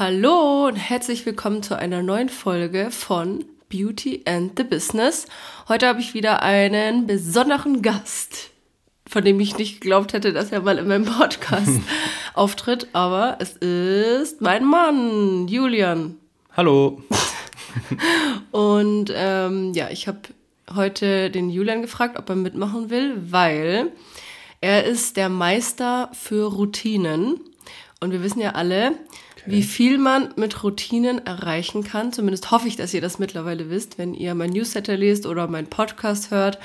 Hallo und herzlich willkommen zu einer neuen Folge von Beauty and the Business. Heute habe ich wieder einen besonderen Gast, von dem ich nicht geglaubt hätte, dass er mal in meinem Podcast auftritt, aber es ist mein Mann, Julian. Hallo. und ähm, ja, ich habe heute den Julian gefragt, ob er mitmachen will, weil er ist der Meister für Routinen. Und wir wissen ja alle, okay. wie viel man mit Routinen erreichen kann. Zumindest hoffe ich, dass ihr das mittlerweile wisst. Wenn ihr mein Newsletter lest oder meinen Podcast hört,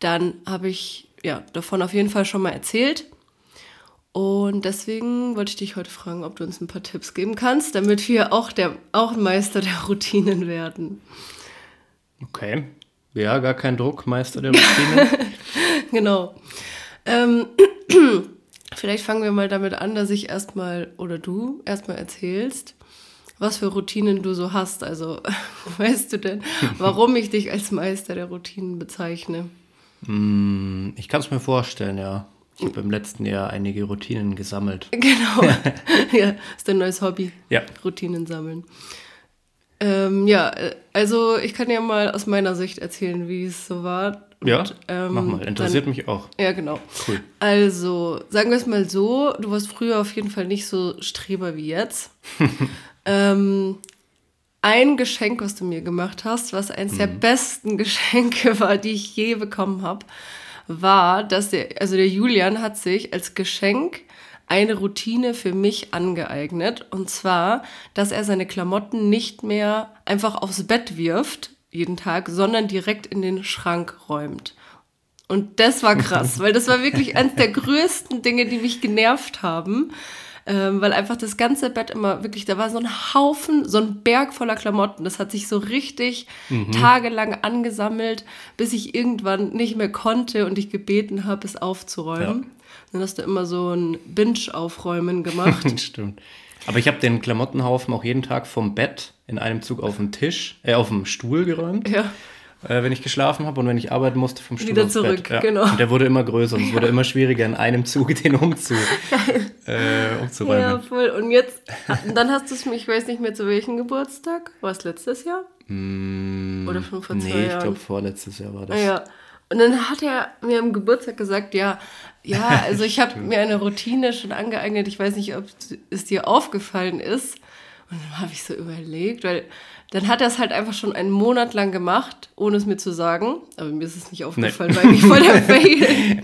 dann habe ich ja davon auf jeden Fall schon mal erzählt. Und deswegen wollte ich dich heute fragen, ob du uns ein paar Tipps geben kannst, damit wir auch, der, auch Meister der Routinen werden. Okay. Ja, gar kein Druck, Meister der Routinen. genau. Ähm, vielleicht fangen wir mal damit an, dass ich erstmal oder du erstmal erzählst, was für Routinen du so hast. Also, weißt du denn, warum ich dich als Meister der Routinen bezeichne? Mm, ich kann es mir vorstellen, ja. Ich habe im letzten Jahr einige Routinen gesammelt. Genau. ja, ist dein neues Hobby. Ja. Routinen sammeln. Ähm, ja, äh, also ich kann ja mal aus meiner Sicht erzählen, wie es so war. Und, ja, ähm, mach mal. Interessiert dann, mich auch. Ja, genau. Cool. Also, sagen wir es mal so, du warst früher auf jeden Fall nicht so Streber wie jetzt. ähm, ein Geschenk, was du mir gemacht hast, was eines mhm. der besten Geschenke war, die ich je bekommen habe, war, dass der, also der Julian hat sich als Geschenk eine Routine für mich angeeignet. Und zwar, dass er seine Klamotten nicht mehr einfach aufs Bett wirft, jeden Tag, sondern direkt in den Schrank räumt. Und das war krass, weil das war wirklich eines der größten Dinge, die mich genervt haben. Ähm, weil einfach das ganze Bett immer wirklich, da war so ein Haufen, so ein Berg voller Klamotten. Das hat sich so richtig mhm. tagelang angesammelt, bis ich irgendwann nicht mehr konnte und ich gebeten habe, es aufzuräumen. Ja. Dann hast du immer so ein Binge-Aufräumen gemacht. Stimmt. Aber ich habe den Klamottenhaufen auch jeden Tag vom Bett in einem Zug auf den Tisch, äh, auf dem Stuhl geräumt. Ja. Äh, wenn ich geschlafen habe und wenn ich arbeiten musste, vom Stuhl Wieder zurück, ja. genau. Und der wurde immer größer und es wurde immer schwieriger, in einem Zug den umzu, äh, umzuräumen. Ja, voll. Und jetzt, dann hast du es mir, ich weiß nicht mehr zu welchem Geburtstag. War es letztes Jahr? Mm, Oder schon vor zwei nee, Jahren? Nee, ich glaube vorletztes Jahr war das. Ja. Und dann hat er mir am Geburtstag gesagt, ja, ja, also ich habe mir eine Routine schon angeeignet. Ich weiß nicht, ob es dir aufgefallen ist. Und dann habe ich so überlegt, weil dann hat er es halt einfach schon einen Monat lang gemacht, ohne es mir zu sagen. Aber mir ist es nicht aufgefallen, nee. weil ich voll der Fail.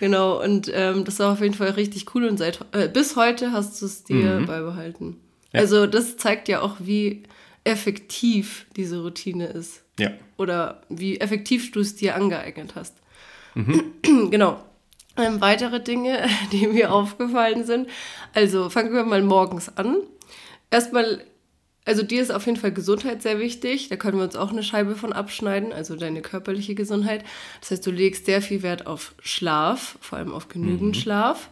genau, und ähm, das war auf jeden Fall richtig cool. Und seit äh, bis heute hast du es dir mhm. beibehalten. Ja. Also das zeigt ja auch, wie effektiv diese Routine ist. Ja. Oder wie effektiv du es dir angeeignet hast. Mhm. genau. Ähm, weitere Dinge, die mir aufgefallen sind. Also fangen wir mal morgens an. Erstmal, also dir ist auf jeden Fall Gesundheit sehr wichtig. Da können wir uns auch eine Scheibe von abschneiden, also deine körperliche Gesundheit. Das heißt, du legst sehr viel Wert auf Schlaf, vor allem auf genügend mhm. Schlaf.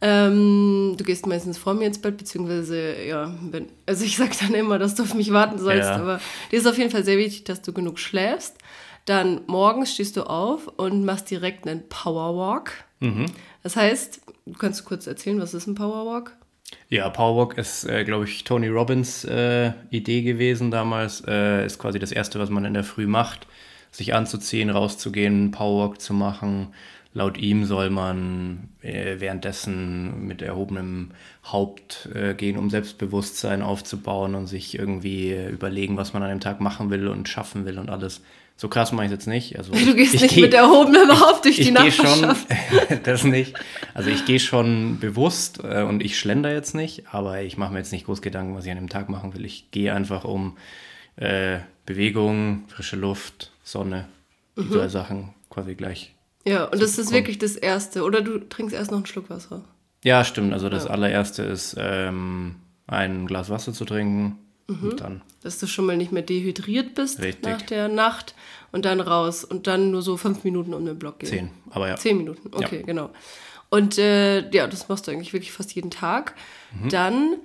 Ähm, du gehst meistens vor mir ins Bett, beziehungsweise, ja, wenn, also ich sag dann immer, dass du auf mich warten sollst, ja. aber dir ist auf jeden Fall sehr wichtig, dass du genug schläfst. Dann morgens stehst du auf und machst direkt einen Powerwalk. Mhm. Das heißt, du kannst kurz erzählen, was ist ein Powerwalk? Ja, Powerwalk ist, äh, glaube ich, Tony Robbins äh, Idee gewesen damals. Äh, ist quasi das Erste, was man in der Früh macht, sich anzuziehen, rauszugehen, Powerwalk zu machen. Laut ihm soll man äh, währenddessen mit erhobenem Haupt äh, gehen, um Selbstbewusstsein aufzubauen und sich irgendwie äh, überlegen, was man an dem Tag machen will und schaffen will und alles. So krass mache ich jetzt nicht. Also du gehst nicht geh, mit erhobenem Haupt durch die Nachbarschaft. Schon, das nicht. Also ich gehe schon bewusst äh, und ich schlender jetzt nicht, aber ich mache mir jetzt nicht groß Gedanken, was ich an dem Tag machen will. Ich gehe einfach um äh, Bewegung, frische Luft, Sonne, mhm. drei Sachen quasi gleich ja, und das ist wirklich das Erste. Oder du trinkst erst noch einen Schluck Wasser. Ja, stimmt. Also das ja. allererste ist, ähm, ein Glas Wasser zu trinken. Mhm. Dann. Dass du schon mal nicht mehr dehydriert bist Richtig. nach der Nacht und dann raus und dann nur so fünf Minuten um den Block gehen. Zehn, aber ja. Zehn Minuten, okay, ja. genau. Und äh, ja, das machst du eigentlich wirklich fast jeden Tag. Mhm. Dann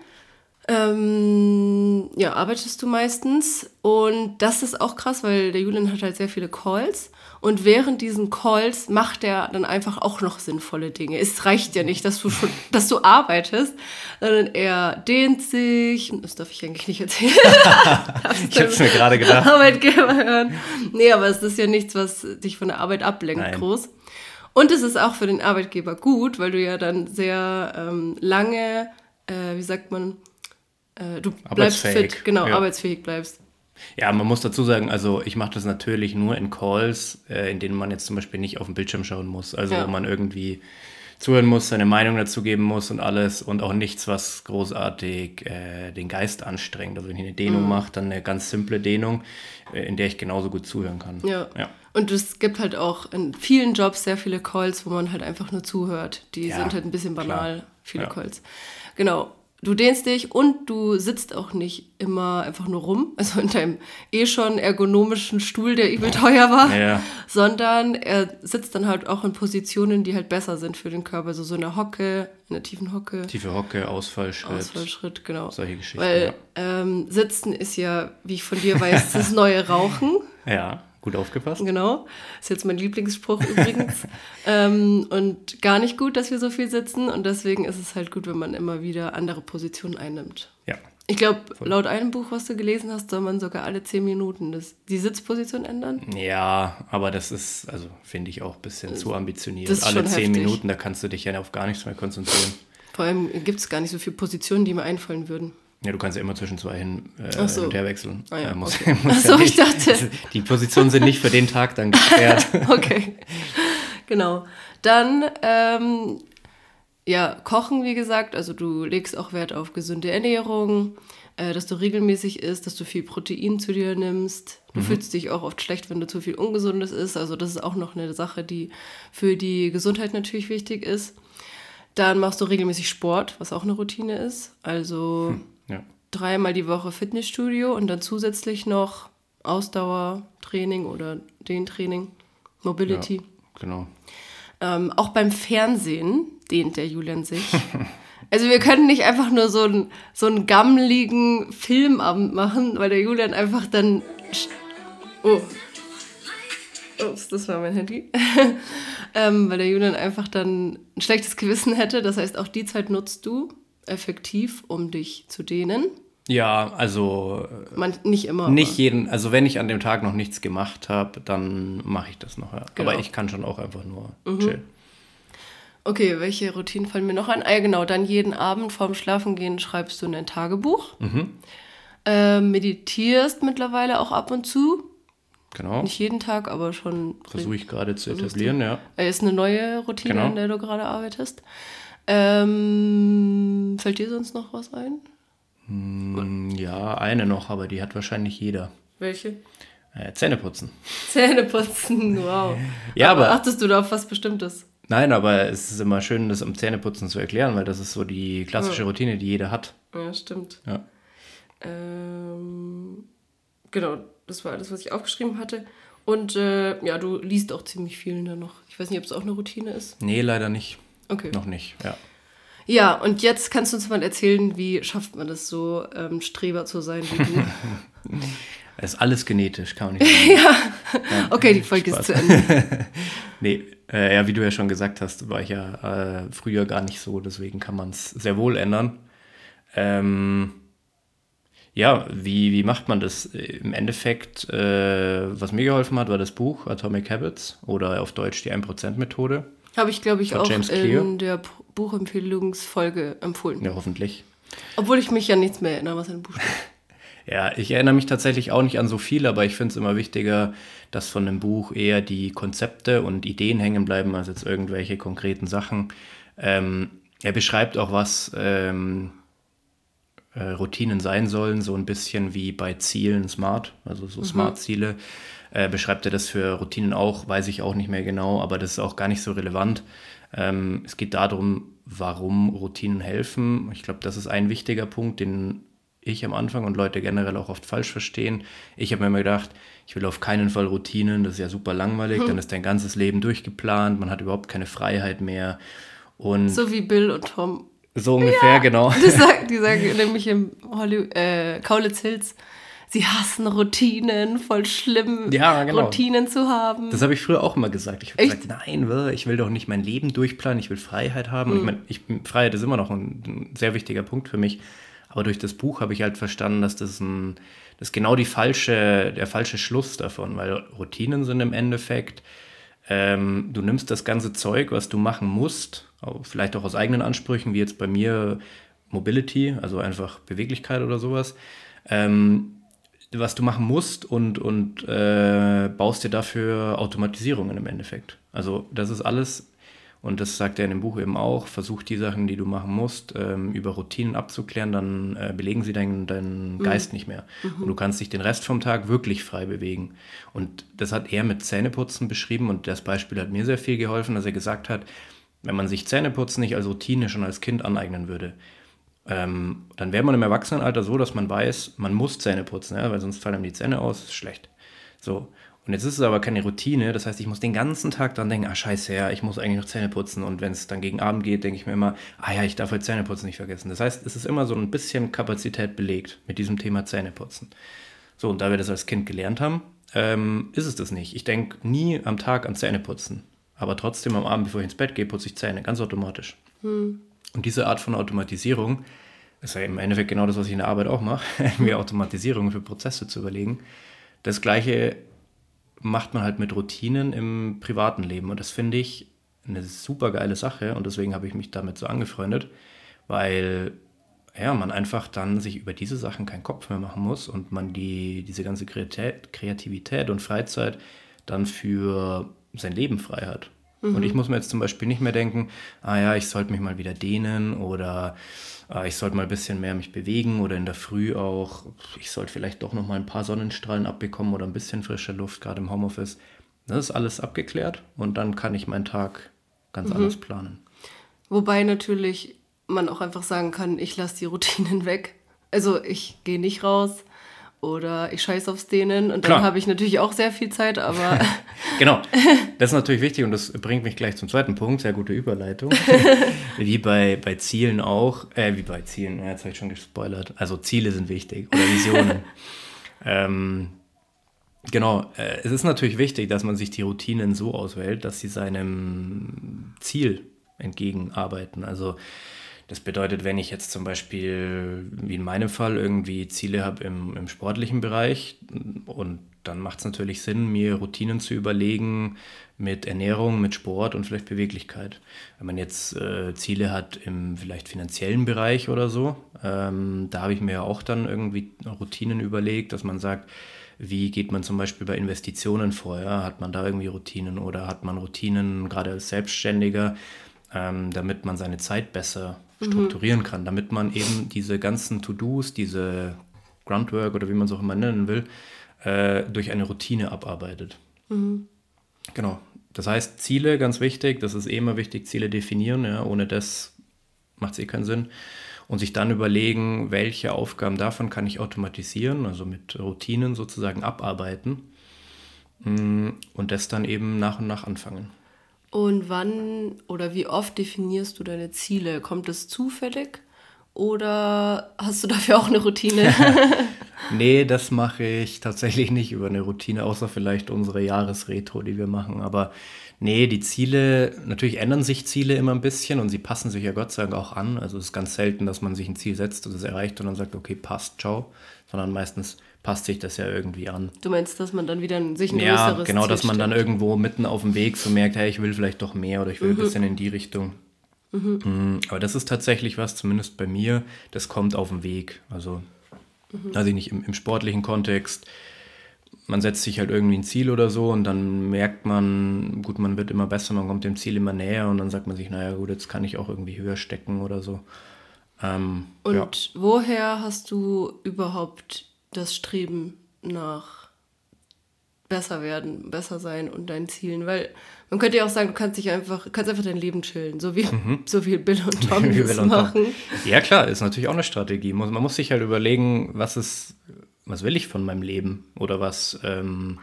ähm, ja, arbeitest du meistens und das ist auch krass, weil der Julian hat halt sehr viele Calls Und während diesen Calls macht er dann einfach auch noch sinnvolle Dinge. Es reicht ja nicht, dass du schon, dass du arbeitest, sondern er dehnt sich. Das darf ich eigentlich nicht erzählen. ich habe es mir gerade gedacht. Arbeitgeber hören. Nee, aber es ist ja nichts, was dich von der Arbeit ablenkt, Nein. groß. Und es ist auch für den Arbeitgeber gut, weil du ja dann sehr ähm, lange, äh, wie sagt man, äh, du bleibst fit, genau, ja. arbeitsfähig bleibst. Ja, man muss dazu sagen, also ich mache das natürlich nur in Calls, äh, in denen man jetzt zum Beispiel nicht auf den Bildschirm schauen muss. Also ja. wo man irgendwie zuhören muss, seine Meinung dazu geben muss und alles und auch nichts, was großartig äh, den Geist anstrengt. Also wenn ich eine Dehnung mhm. mache, dann eine ganz simple Dehnung, äh, in der ich genauso gut zuhören kann. Ja. ja. Und es gibt halt auch in vielen Jobs sehr viele Calls, wo man halt einfach nur zuhört. Die ja, sind halt ein bisschen banal, klar. viele ja. Calls. Genau du dehnst dich und du sitzt auch nicht immer einfach nur rum, also in deinem eh schon ergonomischen Stuhl, der übel teuer war, ja. sondern er sitzt dann halt auch in Positionen, die halt besser sind für den Körper, also so in der Hocke, in der tiefen Hocke. Tiefe Hocke, Ausfallschritt. Ausfallschritt, genau. Solche Geschichten. Weil ja. ähm, Sitzen ist ja, wie ich von dir weiß, das neue Rauchen. Ja. Gut aufgepasst. Genau. Ist jetzt mein Lieblingsspruch übrigens. ähm, und gar nicht gut, dass wir so viel sitzen. Und deswegen ist es halt gut, wenn man immer wieder andere Positionen einnimmt. Ja. Ich glaube, laut einem Buch, was du gelesen hast, soll man sogar alle zehn Minuten das, die Sitzposition ändern. Ja, aber das ist, also finde ich auch ein bisschen zu ambitioniert. alle zehn heftig. Minuten, da kannst du dich ja auf gar nichts mehr konzentrieren. Vor allem gibt es gar nicht so viele Positionen, die mir einfallen würden. Ja, du kannst ja immer zwischen zwei hin, äh, so. und her wechseln. Ah, ja, äh, muss, okay. muss Achso, ja ich dachte. Die Positionen sind nicht für den Tag dann gesperrt. okay. Genau. Dann, ähm, ja, Kochen, wie gesagt. Also du legst auch Wert auf gesunde Ernährung, äh, dass du regelmäßig isst, dass du viel Protein zu dir nimmst. Du mhm. fühlst dich auch oft schlecht, wenn du zu viel Ungesundes isst. Also das ist auch noch eine Sache, die für die Gesundheit natürlich wichtig ist. Dann machst du regelmäßig Sport, was auch eine Routine ist. Also hm. Dreimal die Woche Fitnessstudio und dann zusätzlich noch Ausdauertraining oder Dehntraining, Mobility. Ja, genau. Ähm, auch beim Fernsehen dehnt der Julian sich. Also wir können nicht einfach nur so einen so einen gammeligen Filmabend machen, weil der Julian einfach dann... Oh. Ups, das war mein Handy. ähm, weil der Julian einfach dann ein schlechtes Gewissen hätte. Das heißt, auch die Zeit nutzt du effektiv, um dich zu dehnen? Ja, also Man, nicht immer. Nicht aber. jeden, also wenn ich an dem Tag noch nichts gemacht habe, dann mache ich das noch. Ja. Genau. Aber ich kann schon auch einfach nur mhm. chillen. Okay, welche Routinen fallen mir noch ein? Ah, ja, genau, dann jeden Abend vorm Schlafengehen schreibst du in ein Tagebuch. Mhm. Äh, meditierst mittlerweile auch ab und zu. Genau. Nicht jeden Tag, aber schon. Versuche ich gerade zu etablieren, du? ja. Ist eine neue Routine, genau. an der du gerade arbeitest. Ähm, fällt dir sonst noch was ein? Hm, ja, eine noch, aber die hat wahrscheinlich jeder. Welche? Äh, Zähneputzen. Zähneputzen, wow. ja, aber, aber achtest du da auf was Bestimmtes? Nein, aber es ist immer schön, das am Zähneputzen zu erklären, weil das ist so die klassische. Routine, die jeder hat. Ja, stimmt. Ja. Ähm, genau, das war alles, was ich aufgeschrieben hatte. Und äh, ja, du liest auch ziemlich viel da noch. Ich weiß nicht, ob es auch eine Routine ist. Nee, leider nicht. Okay. Noch nicht, ja. Ja, und jetzt kannst du uns mal erzählen, wie schafft man das so, ähm, Streber zu sein wie du? Es ist alles genetisch, kann man nicht sagen. ja. ja. okay, die Folge Spaß. ist zu Ende. nee, äh, ja, wie du ja schon gesagt hast, war ich ja äh, früher gar nicht so, deswegen kann man es sehr wohl ändern. Ähm, ja, wie, wie macht man das? Im Endeffekt, äh, was mir geholfen hat, war das Buch Atomic Habits oder auf Deutsch die 1%-Methode. Habe ich, glaube ich, auch in der Buchempfehlungsfolge empfohlen. Ja, hoffentlich. Obwohl ich mich ja nichts mehr erinnere, was ein Buch steht. ja, ich erinnere mich tatsächlich auch nicht an so viel, aber ich finde es immer wichtiger, dass von einem Buch eher die Konzepte und Ideen hängen bleiben, als jetzt irgendwelche konkreten Sachen. Ähm, er beschreibt auch, was ähm, äh, Routinen sein sollen, so ein bisschen wie bei Zielen Smart, also so mhm. Smart-Ziele. Äh, beschreibt er das für Routinen auch, weiß ich auch nicht mehr genau, aber das ist auch gar nicht so relevant. Ähm, es geht darum, warum Routinen helfen. Ich glaube, das ist ein wichtiger Punkt, den ich am Anfang und Leute generell auch oft falsch verstehen. Ich habe mir immer gedacht, ich will auf keinen Fall Routinen, das ist ja super langweilig, hm. dann ist dein ganzes Leben durchgeplant, man hat überhaupt keine Freiheit mehr. Und so wie Bill und Tom. So ungefähr, ja, genau. Die sagen, die sagen nämlich im Hollywood, äh, Kaulitz Hills, sie hassen Routinen, voll schlimm, Ja, genau. Routinen zu haben. Das habe ich früher auch immer gesagt. Ich habe gesagt, nein, ich will doch nicht mein Leben durchplanen, ich will Freiheit haben. Und ich meine, ich, Freiheit ist immer noch ein, ein sehr wichtiger Punkt für mich. Aber durch das Buch habe ich halt verstanden, dass das ein, das ist genau die falsche, der falsche Schluss davon, weil Routinen sind im Endeffekt, ähm, du nimmst das ganze Zeug, was du machen musst, auch vielleicht auch aus eigenen Ansprüchen, wie jetzt bei mir Mobility, also einfach Beweglichkeit oder sowas, ähm, was du machen musst und, und äh, baust dir dafür Automatisierungen im Endeffekt. Also das ist alles, und das sagt er in dem Buch eben auch, versuch die Sachen, die du machen musst, ähm, über Routinen abzuklären, dann äh, belegen sie deinen, deinen Geist nicht mehr. Und du kannst dich den Rest vom Tag wirklich frei bewegen. Und das hat er mit Zähneputzen beschrieben und das Beispiel hat mir sehr viel geholfen, dass er gesagt hat, wenn man sich Zähneputzen nicht als Routine schon als Kind aneignen würde, ähm, dann wäre man im Erwachsenenalter so, dass man weiß, man muss Zähne putzen, ja, weil sonst fallen einem die Zähne aus, ist schlecht. So. Und jetzt ist es aber keine Routine, das heißt, ich muss den ganzen Tag dran denken, ah scheiße, ja, ich muss eigentlich noch Zähne putzen. Und wenn es dann gegen Abend geht, denke ich mir immer, ah ja, ich darf halt Zähneputzen nicht vergessen. Das heißt, es ist immer so ein bisschen Kapazität belegt mit diesem Thema Zähneputzen. So, und da wir das als Kind gelernt haben, ähm, ist es das nicht. Ich denke nie am Tag an Zähneputzen. Aber trotzdem am Abend, bevor ich ins Bett gehe, putze ich Zähne, ganz automatisch. Und diese Art von Automatisierung ist ja im Endeffekt genau das, was ich in der Arbeit auch mache, mir Automatisierung für Prozesse zu überlegen. Das gleiche macht man halt mit Routinen im privaten Leben. Und das finde ich eine super geile Sache und deswegen habe ich mich damit so angefreundet, weil ja, man einfach dann sich über diese Sachen keinen Kopf mehr machen muss und man die, diese ganze Kreativität, Kreativität und Freizeit dann für sein Leben frei hat. Und ich muss mir jetzt zum Beispiel nicht mehr denken, ah ja, ich sollte mich mal wieder dehnen oder ah, ich sollte mal ein bisschen mehr mich bewegen oder in der Früh auch, ich sollte vielleicht doch noch mal ein paar Sonnenstrahlen abbekommen oder ein bisschen frische Luft, gerade im Homeoffice. Das ist alles abgeklärt und dann kann ich meinen Tag ganz anders planen. Wobei natürlich man auch einfach sagen kann, ich lasse die Routinen weg. Also ich gehe nicht raus oder ich scheiß aufs Dehnen und Klar. dann habe ich natürlich auch sehr viel Zeit, aber Genau, das ist natürlich wichtig und das bringt mich gleich zum zweiten Punkt, sehr gute Überleitung. wie bei, bei Zielen auch, äh, wie bei Zielen, ja, jetzt habe ich schon gespoilert, also Ziele sind wichtig oder Visionen. ähm, genau, äh, es ist natürlich wichtig, dass man sich die Routinen so auswählt, dass sie seinem Ziel entgegenarbeiten. Also das bedeutet, wenn ich jetzt zum Beispiel, wie in meinem Fall, irgendwie Ziele habe im, im sportlichen Bereich und dann macht es natürlich Sinn, mir Routinen zu überlegen mit Ernährung, mit Sport und vielleicht Beweglichkeit. Wenn man jetzt äh, Ziele hat im vielleicht finanziellen Bereich oder so, ähm, da habe ich mir auch dann irgendwie Routinen überlegt, dass man sagt, wie geht man zum Beispiel bei Investitionen vor? Ja? Hat man da irgendwie Routinen oder hat man Routinen gerade als Selbstständiger, ähm, damit man seine Zeit besser strukturieren kann, damit man eben diese ganzen To-Dos, diese Groundwork oder wie man es auch immer nennen will, äh, durch eine Routine abarbeitet. Genau. Das heißt, Ziele, ganz wichtig, das ist eh immer wichtig, Ziele definieren, ja, ohne das macht es eh keinen Sinn. Und sich dann überlegen, welche Aufgaben davon kann ich automatisieren, also mit Routinen sozusagen abarbeiten Mm, und das dann eben nach und nach anfangen. Und wann oder wie oft definierst du deine Ziele? Kommt es zufällig oder hast du dafür auch eine Routine? Nee, das mache ich tatsächlich nicht über eine Routine, außer vielleicht unsere Jahresretro, die wir machen. Aber nee, die Ziele, natürlich ändern sich Ziele immer ein bisschen und sie passen sich ja Gott sei Dank auch an. Also es ist ganz selten, dass man sich ein Ziel setzt und es erreicht und dann sagt, okay, passt, ciao. Sondern meistens passt sich das ja irgendwie an. du meinst, dass man dann wieder ein- sich ein Ja, größeres genau, Ziel dass man dann irgendwo mitten auf dem Weg so merkt, hey, ich will vielleicht doch mehr oder ich will ein bisschen in die Richtung. Mhm. Aber das ist tatsächlich was, zumindest bei mir, das kommt auf dem Weg. Also, weiß ich nicht, im, im sportlichen Kontext, man setzt sich halt irgendwie ein Ziel oder so und dann merkt man, gut, man wird immer besser, man kommt dem Ziel immer näher und dann sagt man sich, naja, gut, jetzt kann ich auch irgendwie höher stecken oder so. Ähm, Und ja. woher hast du überhaupt das Streben nach besser werden, besser sein und deinen Zielen? Weil man könnte ja auch sagen, du kannst dich einfach, kannst einfach dein Leben chillen, so wie, so wie Bill und Tom Mhm. Wie Will und Tom. machen. Ja, klar, ist natürlich auch eine Strategie. Man muss sich halt überlegen, was ist, was will ich von meinem Leben? Oder was, ähm,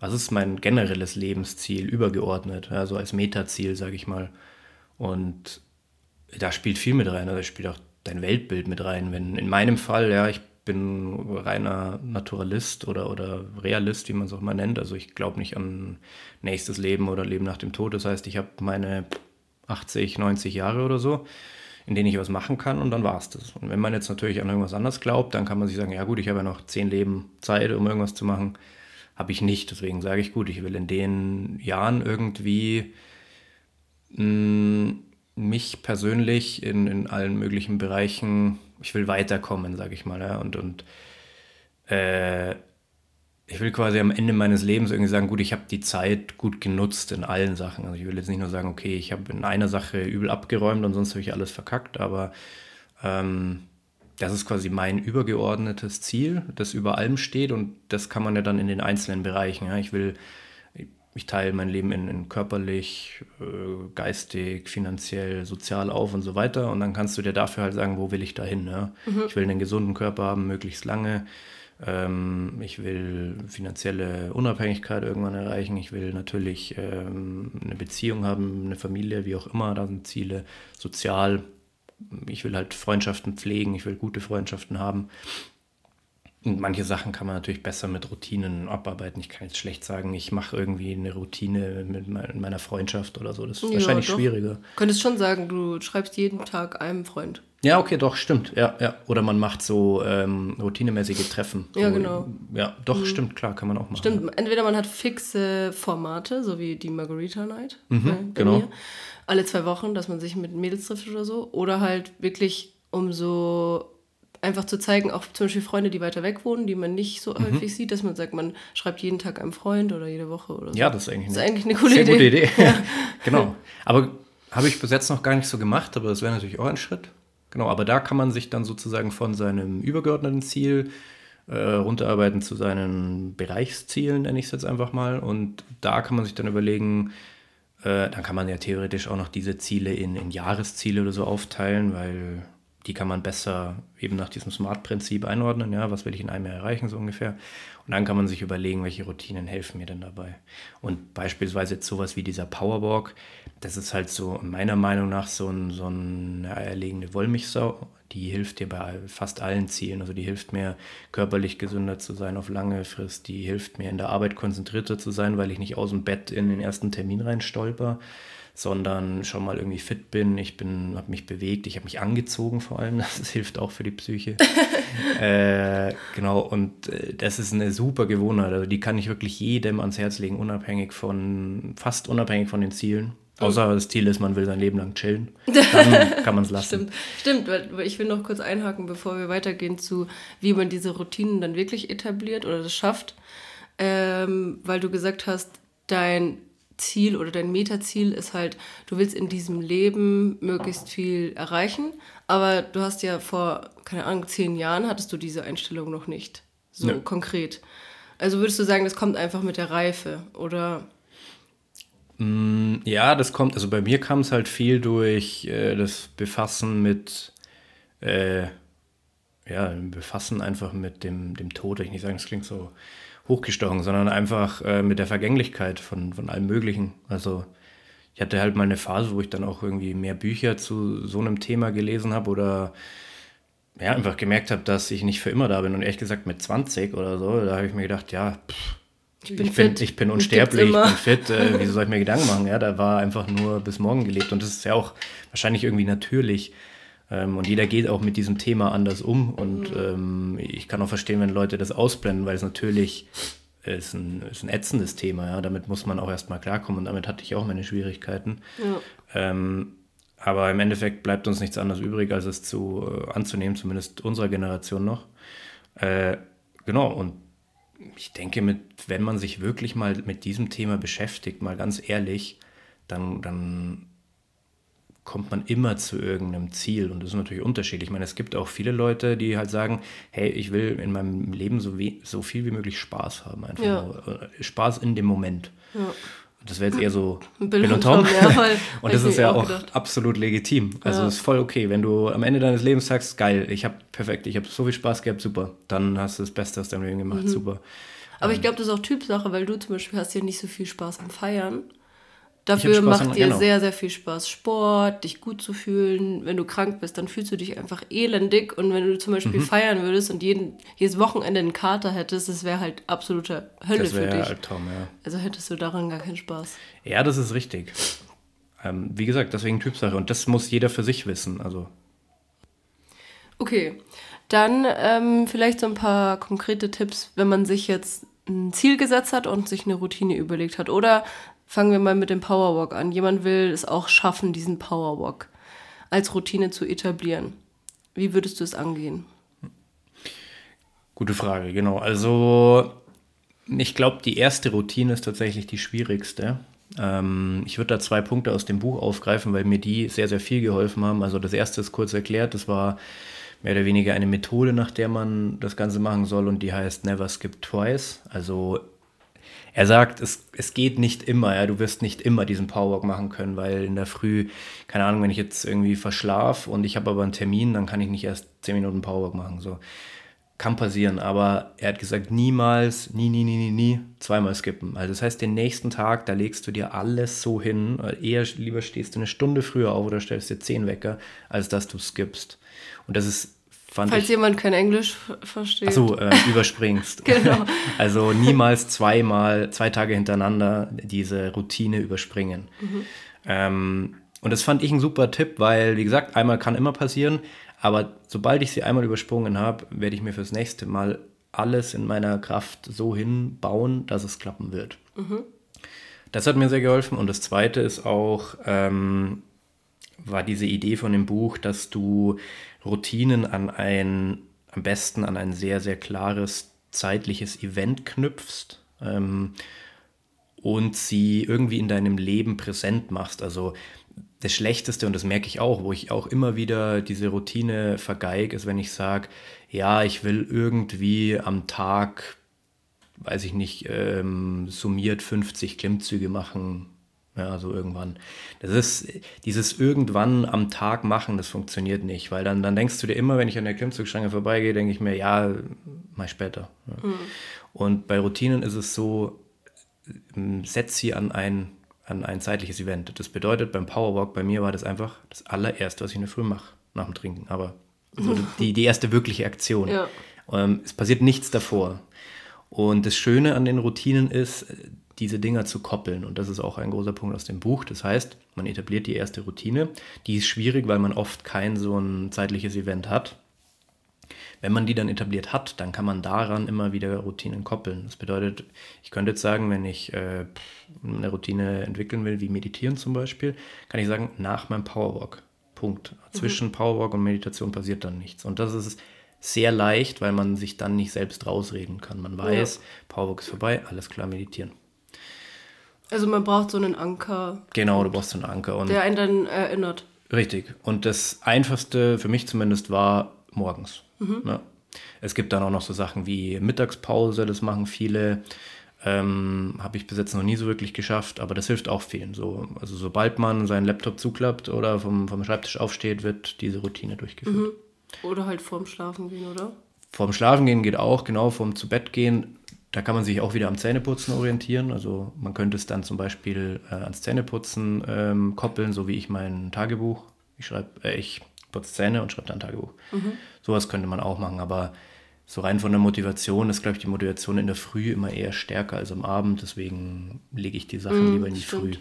was ist mein generelles Lebensziel übergeordnet? Also als Metaziel, sage ich mal. Und da spielt viel mit rein. Also da spielt auch dein Weltbild mit rein. Wenn in meinem Fall, ja, ich bin reiner Naturalist oder, oder Realist, wie man es auch mal nennt. Also ich glaube nicht an nächstes Leben oder Leben nach dem Tod. Das heißt, ich habe meine 80, 90 Jahre oder so, in denen ich was machen kann und dann war es das. Und wenn man jetzt natürlich an irgendwas anderes glaubt, dann kann man sich sagen, ja gut, ich habe ja noch zehn Leben Zeit, um irgendwas zu machen. Habe ich nicht. Deswegen sage ich, gut, ich will in den Jahren irgendwie mh, mm, mich persönlich in, in allen möglichen Bereichen, ich will weiterkommen, sage ich mal. Ja, und und äh, ich will quasi am Ende meines Lebens irgendwie sagen, gut, ich habe die Zeit gut genutzt in allen Sachen. Also ich will jetzt nicht nur sagen, okay, ich habe in einer Sache übel abgeräumt und sonst habe ich alles verkackt, aber ähm, das ist quasi mein übergeordnetes Ziel, das über allem steht und das kann man ja dann in den einzelnen Bereichen. Ja. Ich will, ich teile mein Leben in, in körperlich, äh, geistig, finanziell, sozial auf und so weiter und dann kannst du dir dafür halt sagen, wo will ich dahin. Ja. Mhm. Ich will einen gesunden Körper haben, möglichst lange ähm, ich will finanzielle Unabhängigkeit irgendwann erreichen. Ich will natürlich ähm, eine Beziehung haben, eine Familie, wie auch immer. Da sind Ziele. Sozial. Ich will halt Freundschaften pflegen. Ich will gute Freundschaften haben. Und manche Sachen kann man natürlich besser mit Routinen abarbeiten. Ich kann jetzt schlecht sagen, ich mache irgendwie eine Routine mit meiner Freundschaft oder so. Das ist ja, wahrscheinlich doch. schwieriger. Du könntest schon sagen, du schreibst jeden Tag einem Freund. Ja, okay, doch, stimmt. Ja, ja. Oder man macht so ähm, routinemäßige Treffen. Ja, genau. Ja, doch, mhm. stimmt, klar, kann man auch machen. Stimmt, entweder man hat fixe Formate, so wie die Margarita Night. Mhm, äh, genau. Mir, alle zwei Wochen, dass man sich mit Mädels trifft oder so. Oder halt wirklich, um so einfach zu zeigen, auch zum Beispiel Freunde, die weiter weg wohnen, die man nicht so mhm. häufig sieht, dass man sagt, man schreibt jeden Tag einem Freund oder jede Woche oder so. Ja, das ist eigentlich, das ist eigentlich eine coole sehr Idee. gute Idee. Ja. genau. Aber habe ich bis jetzt noch gar nicht so gemacht, aber das wäre natürlich auch ein Schritt. Genau, aber da kann man sich dann sozusagen von seinem übergeordneten Ziel äh, runterarbeiten zu seinen Bereichszielen, nenne ich es jetzt einfach mal. Und da kann man sich dann überlegen, äh, dann kann man ja theoretisch auch noch diese Ziele in, in Jahresziele oder so aufteilen, weil die kann man besser eben nach diesem Smart-Prinzip einordnen. Ja, was will ich in einem Jahr erreichen, so ungefähr. Und dann kann man sich überlegen, welche Routinen helfen mir denn dabei. Und beispielsweise jetzt sowas wie dieser Powerwalk, das ist halt so meiner Meinung nach so, ein, so eine erlegene Wollmilchsau. Die hilft dir bei fast allen Zielen. Also die hilft mir, körperlich gesünder zu sein auf lange Frist. Die hilft mir, in der Arbeit konzentrierter zu sein, weil ich nicht aus dem Bett in den ersten Termin rein stolper sondern schon mal irgendwie fit bin. Ich bin, habe mich bewegt, ich habe mich angezogen vor allem. Das hilft auch für die Psyche. äh, genau, und äh, das ist eine super Gewohnheit. Also die kann ich wirklich jedem ans Herz legen, unabhängig von, fast unabhängig von den Zielen. Außer das Ziel ist, man will sein Leben lang chillen. Dann kann man es lassen. Stimmt, Stimmt, weil ich will noch kurz einhaken, bevor wir weitergehen zu, wie man diese Routinen dann wirklich etabliert oder das schafft. Ähm, weil du gesagt hast, dein Ziel oder dein Metaziel ist halt, du willst in diesem Leben möglichst viel erreichen, aber du hast ja vor, keine Ahnung, zehn Jahren hattest du diese Einstellung noch nicht, so ja. konkret. Also würdest du sagen, das kommt einfach mit der Reife, oder? Mm, ja, das kommt, also bei mir kam es halt viel durch äh, das Befassen mit, äh, ja, Befassen einfach mit dem, dem Tod. Ich nicht sagen, das klingt so hochgestochen, sondern einfach äh, mit der Vergänglichkeit von, von allem Möglichen. Also ich hatte halt mal eine Phase, wo ich dann auch irgendwie mehr Bücher zu so einem Thema gelesen habe oder ja, einfach gemerkt habe, dass ich nicht für immer da bin. Und ehrlich gesagt mit 20 oder so, da habe ich mir gedacht, ja, pff, ich bin, ich bin, ich bin unsterblich, ich bin fit, äh, wieso soll ich mir Gedanken machen? Ja, da war einfach nur bis morgen gelebt und das ist ja auch wahrscheinlich irgendwie natürlich. Ähm, und jeder geht auch mit diesem Thema anders um. Und mhm. ähm, ich kann auch verstehen, wenn Leute das ausblenden, weil es natürlich ist ein, ist ein ätzendes Thema. Ja? Damit muss man auch erstmal klarkommen. Und damit hatte ich auch meine Schwierigkeiten. Ja. Ähm, aber im Endeffekt bleibt uns nichts anderes übrig, als es zu, äh, anzunehmen, zumindest unserer Generation noch. Äh, genau, und ich denke, mit, wenn man sich wirklich mal mit diesem Thema beschäftigt, mal ganz ehrlich, dann, dann kommt man immer zu irgendeinem Ziel und das ist natürlich unterschiedlich. Ich meine, es gibt auch viele Leute, die halt sagen, hey, ich will in meinem Leben so, so viel wie möglich Spaß haben, einfach ja. nur, äh, Spaß in dem Moment. Ja. Das wäre jetzt eher so Bill und Tom. Ja, und das ist ja auch, gedacht. absolut legitim. Also ja. ist voll okay, wenn du am Ende deines Lebens sagst, geil, ich habe perfekt, ich habe so viel Spaß gehabt, super, dann hast du das Beste aus deinem Leben gemacht, mhm. super. Aber ähm, ich glaube, das ist auch Typsache, weil du zum Beispiel hast ja nicht so viel Spaß am Feiern. Dafür macht dir genau. sehr, sehr viel Spaß. Sport, dich gut zu fühlen. Wenn du krank bist, dann fühlst du dich einfach elendig. Und wenn du zum Beispiel mhm. feiern würdest und jeden, jedes Wochenende einen Kater hättest, das wäre halt absolute Hölle für dich. Albtraum, ja. Also hättest du daran gar keinen Spaß. Ja, das ist richtig. Ähm, wie gesagt, deswegen Typsache. Und das muss jeder für sich wissen. Also. Okay, dann ähm, vielleicht so ein paar konkrete Tipps, wenn man sich jetzt ein Ziel gesetzt hat und sich eine Routine überlegt hat. Oder fangen wir mal mit dem Powerwalk an. Jemand will es auch schaffen, diesen Powerwalk als Routine zu etablieren. Wie würdest du es angehen? Gute Frage, genau. Also ich glaube, die erste Routine ist tatsächlich die schwierigste. Ähm, ich würde da zwei Punkte aus dem Buch aufgreifen, weil mir die sehr, sehr viel geholfen haben. Also das erste ist kurz erklärt, das war mehr oder weniger eine Methode, nach der man das Ganze machen soll und die heißt Never Skip Twice. Also er sagt, es, es geht nicht immer, ja, du wirst nicht immer diesen Powerwalk machen können, weil in der Früh, keine Ahnung, wenn ich jetzt irgendwie verschlafe und ich habe aber einen Termin, dann kann ich nicht erst 10 Minuten Powerwalk machen. So. Kann passieren, aber er hat gesagt, niemals, nie, nie, nie, nie, nie, zweimal skippen. Also das heißt, den nächsten Tag, da legst du dir alles so hin, eher lieber stehst du eine Stunde früher auf oder stellst dir zehn Wecker, als dass du skippst. Und das ist, fand Falls ich, jemand kein Englisch versteht. Achso, äh, überspringst. genau. Also niemals zweimal, zwei Tage hintereinander diese Routine überspringen. Mhm. Ähm, und das fand ich ein super Tipp, weil, wie gesagt, einmal kann immer passieren, aber sobald ich sie einmal übersprungen habe, werde ich mir fürs nächste Mal alles in meiner Kraft so hinbauen, dass es klappen wird. Mhm. Das hat mir sehr geholfen. Und das Zweite ist auch, ähm, war diese Idee von dem Buch, dass du Routinen an ein, am besten an ein sehr, sehr klares zeitliches Event knüpfst. Ähm, und sie irgendwie in deinem Leben präsent machst. Also das Schlechteste, und das merke ich auch, wo ich auch immer wieder diese Routine vergeige, ist, wenn ich sage, ja, ich will irgendwie am Tag, weiß ich nicht, ähm, summiert 50 Klimmzüge machen. Ja, so irgendwann. Das ist dieses irgendwann am Tag machen, das funktioniert nicht, weil dann, dann denkst du dir immer, wenn ich an der Klimmzugstange vorbeigehe, denke ich mir, ja, mal später. Ja. Mhm. Und bei Routinen ist es so, ähm, setz sie an ein an ein zeitliches Event. Das bedeutet, beim Powerwalk bei mir war das einfach das allererste, was ich in der Früh mache, nach dem Trinken. Aber so die, die erste wirkliche Aktion. Ja. Ähm, es passiert nichts davor. Und das Schöne an den Routinen ist, diese Dinger zu koppeln. Und das ist auch ein großer Punkt aus dem Buch. Das heißt, man etabliert die erste Routine. Die ist schwierig, weil man oft kein so ein zeitliches Event hat. Wenn man die dann etabliert hat, dann kann man daran immer wieder Routinen koppeln. Das bedeutet, ich könnte jetzt sagen, wenn ich äh, eine Routine entwickeln will, wie Meditieren zum Beispiel, kann ich sagen, nach meinem Powerwalk. Punkt. Mhm. Zwischen Powerwalk und Meditation passiert dann nichts. Und das ist sehr leicht, weil man sich dann nicht selbst rausreden kann. Man weiß, ja. Powerwalk ist vorbei, alles klar, meditieren. Also man braucht so einen Anker. Genau, du brauchst so einen Anker. Und der einen dann erinnert. Richtig. Und das Einfachste für mich zumindest war morgens. Mhm. Ja. Es gibt dann auch noch so Sachen wie Mittagspause, das machen viele. Ähm, Habe ich bis jetzt noch nie so wirklich geschafft, aber das hilft auch vielen. So, also sobald man seinen Laptop zuklappt oder vom, vom Schreibtisch aufsteht, wird diese Routine durchgeführt. Mhm. Oder halt vorm Schlafen gehen, oder? Vorm Schlafen gehen geht auch, genau, vorm zu Bett gehen. Da kann man sich auch wieder am Zähneputzen orientieren. Also man könnte es dann zum Beispiel äh, ans Zähneputzen ähm, koppeln, so wie ich mein Tagebuch. Ich schreibe, äh, ich putze Zähne und schreibe dann Tagebuch. Mhm. Sowas könnte man auch machen, aber so rein von der Motivation ist, glaube ich, die Motivation in der Früh immer eher stärker als am Abend. Deswegen lege ich die Sachen mm, lieber in die stimmt. Früh.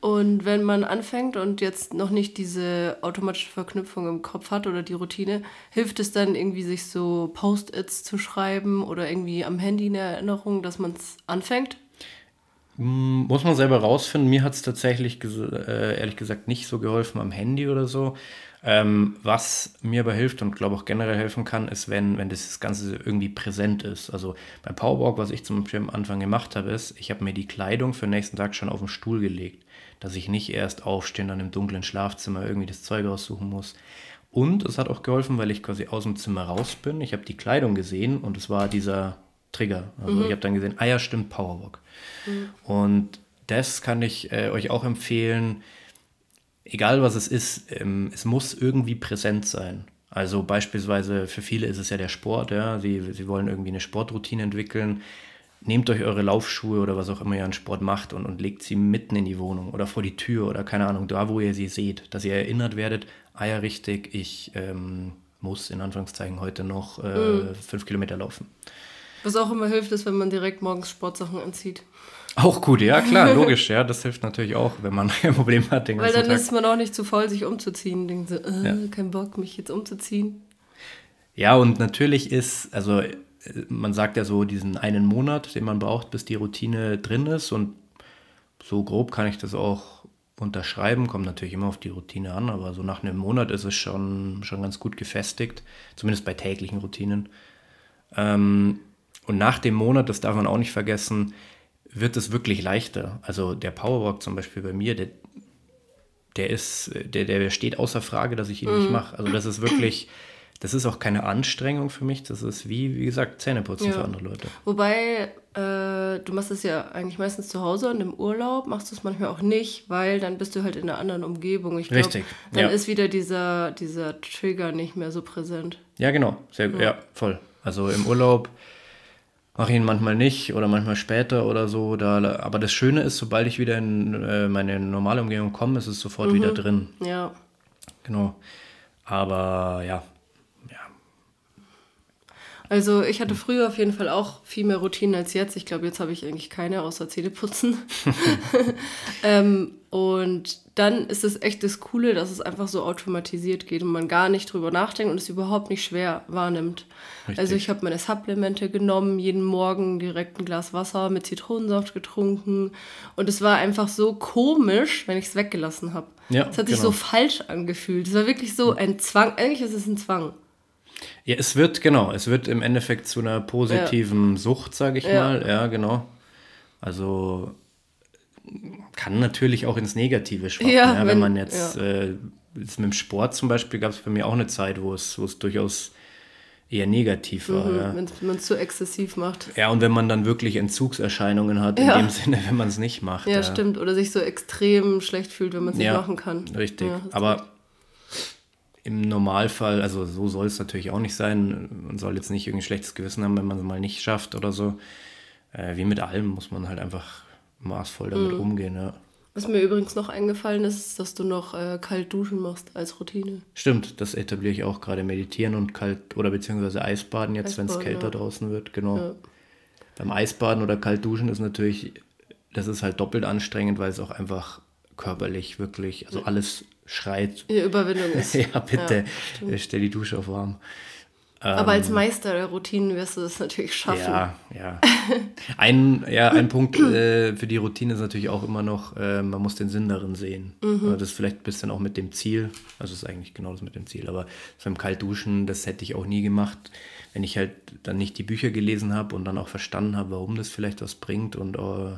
Und wenn man anfängt und jetzt noch nicht diese automatische Verknüpfung im Kopf hat oder die Routine, hilft es dann irgendwie, sich so Post-its zu schreiben oder irgendwie am Handy eine Erinnerung, dass man es anfängt? Muss man selber rausfinden. Mir hat es tatsächlich, äh, ehrlich gesagt, nicht so geholfen am Handy oder so. Ähm, was mir aber hilft und glaube auch generell helfen kann, ist, wenn, wenn das Ganze irgendwie präsent ist. Also beim Powerwalk, was ich zum Beispiel am Anfang gemacht habe, ist, ich habe mir die Kleidung für den nächsten Tag schon auf den Stuhl gelegt, dass ich nicht erst aufstehen und im dunklen Schlafzimmer irgendwie das Zeug raussuchen muss. Und es hat auch geholfen, weil ich quasi aus dem Zimmer raus bin. Ich habe die Kleidung gesehen und es war dieser Trigger. Also mhm. ich habe dann gesehen, ah ja, stimmt, Powerwalk. Mhm. Und das kann ich äh, euch auch empfehlen egal was es ist, ähm, es muss irgendwie präsent sein. Also beispielsweise für viele ist es ja der Sport, ja. Sie, sie wollen irgendwie eine Sportroutine entwickeln. Nehmt euch eure Laufschuhe oder was auch immer ihr an Sport macht und, und legt sie mitten in die Wohnung oder vor die Tür oder keine Ahnung, da wo ihr sie seht, dass ihr erinnert werdet, ah ja, richtig, ich ähm, muss in Anführungszeichen heute noch äh, mhm. fünf Kilometer laufen. Was auch immer hilft, ist, wenn man direkt morgens Sportsachen anzieht. Auch gut, ja klar, logisch, ja, das hilft natürlich auch, wenn man ein Problem hat. Den Weil dann Tag. ist man auch nicht zu faul, sich umzuziehen. Denkt so, äh, ja. kein Bock, mich jetzt umzuziehen. Ja, und natürlich ist, also man sagt ja so diesen einen Monat, den man braucht, bis die Routine drin ist. Und so grob kann ich das auch unterschreiben. Kommt natürlich immer auf die Routine an, aber so nach einem Monat ist es schon, schon ganz gut gefestigt, zumindest bei täglichen Routinen. Ähm, und nach dem Monat, das darf man auch nicht vergessen, wird es wirklich leichter. Also der Powerwalk zum Beispiel bei mir, der, der ist, der, der steht außer Frage, dass ich ihn mm. nicht mache. Also das ist wirklich das ist auch keine Anstrengung für mich. Das ist wie, wie gesagt, Zähneputzen ja. für andere Leute. Wobei, äh, du machst es ja eigentlich meistens zu Hause und im Urlaub machst du es manchmal auch nicht, weil dann bist du halt in einer anderen Umgebung. Ich glaub, Richtig. Dann ja. ist wieder dieser, dieser Trigger nicht mehr so präsent. Ja, genau. Sehr, ja. ja voll. Also im Urlaub mache ich ihn manchmal nicht oder manchmal später oder so. Da, aber das Schöne ist, sobald ich wieder in äh, meine normale Umgebung komme, ist es sofort mhm. wieder drin. Ja. Genau. Aber ja, also ich hatte früher auf jeden Fall auch viel mehr Routinen als jetzt. Ich glaube, jetzt habe ich eigentlich keine, außer Zähneputzen. ähm, und dann ist es echt das Coole, dass es einfach so automatisiert geht und man gar nicht drüber nachdenkt und es überhaupt nicht schwer wahrnimmt. Richtig. Also ich habe meine Supplemente genommen, jeden Morgen direkt ein Glas Wasser mit Zitronensaft getrunken und es war einfach so komisch, wenn ich es weggelassen habe. Ja, es hat sich genau. so falsch angefühlt. Es war wirklich so ein Zwang. Eigentlich ist es ein Zwang. Ja, es wird, genau, es wird im Endeffekt zu einer positiven ja. Sucht, sage ich ja. mal. Ja, genau. Also kann natürlich auch ins Negative schwappen. Ja, ja, wenn, wenn, man jetzt, äh, jetzt, mit dem Sport zum Beispiel gab es bei mir auch eine Zeit, wo es, wo es durchaus eher negativ war. Mhm, ja. Wenn man es zu exzessiv macht. Ja, und wenn man dann wirklich Entzugserscheinungen hat, in dem Sinne, wenn man es nicht macht. Ja, stimmt. Oder sich so extrem schlecht fühlt, wenn man es nicht machen kann. Richtig. Aber im Normalfall, also so soll es natürlich auch nicht sein. Man soll jetzt nicht irgendwie schlechtes Gewissen haben, wenn man es mal nicht schafft oder so. Äh, wie mit allem muss man halt einfach maßvoll damit mhm. umgehen. Ja. Was mir übrigens noch eingefallen ist, ist, dass du noch äh, kalt duschen machst als Routine. Stimmt, das etabliere ich auch gerade. Meditieren und kalt oder beziehungsweise Eisbaden jetzt, wenn es kälter ja. draußen wird. Genau. Ja. Beim Eisbaden oder kalt duschen ist natürlich, das ist halt doppelt anstrengend, weil es auch einfach körperlich wirklich, also alles schreit. Die Überwindung ist. ja, bitte, ja, stell die Dusche auf warm. Aber als ähm, Meister der Routinen wirst du das natürlich schaffen. Ja, ja. Ein, ja, ein Punkt äh, für die Routine ist natürlich auch immer noch, äh, man muss den Sinn darin sehen. Mhm. Das ist vielleicht ein bisschen auch mit dem Ziel, also ist eigentlich genau das mit dem Ziel, aber beim Kaltduschen, das hätte ich auch nie gemacht, wenn ich halt dann nicht die Bücher gelesen habe und dann auch verstanden habe, warum das vielleicht was bringt und uh,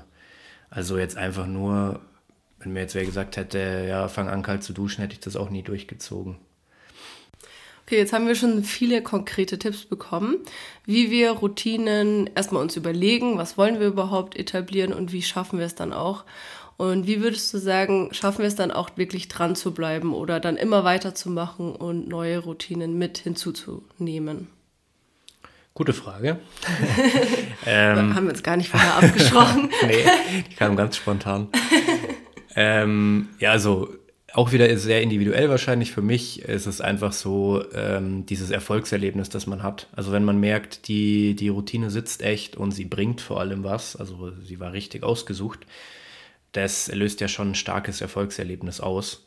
also jetzt einfach nur wenn mir jetzt wer gesagt hätte, ja, fang an kalt zu duschen, hätte ich das auch nie durchgezogen. Okay, jetzt haben wir schon viele konkrete Tipps bekommen, wie wir Routinen erstmal uns überlegen, was wollen wir überhaupt etablieren und wie schaffen wir es dann auch. Und wie würdest du sagen, schaffen wir es dann auch wirklich dran zu bleiben oder dann immer weiterzumachen und neue Routinen mit hinzuzunehmen? Gute Frage. ähm, haben wir uns gar nicht vorher abgesprochen. nee, die kam ganz spontan. Ähm, ja, also auch wieder sehr individuell wahrscheinlich. Für mich ist es einfach so ähm, dieses Erfolgserlebnis, das man hat. Also wenn man merkt, die, die Routine sitzt echt und sie bringt vor allem was, also sie war richtig ausgesucht, das löst ja schon ein starkes Erfolgserlebnis aus.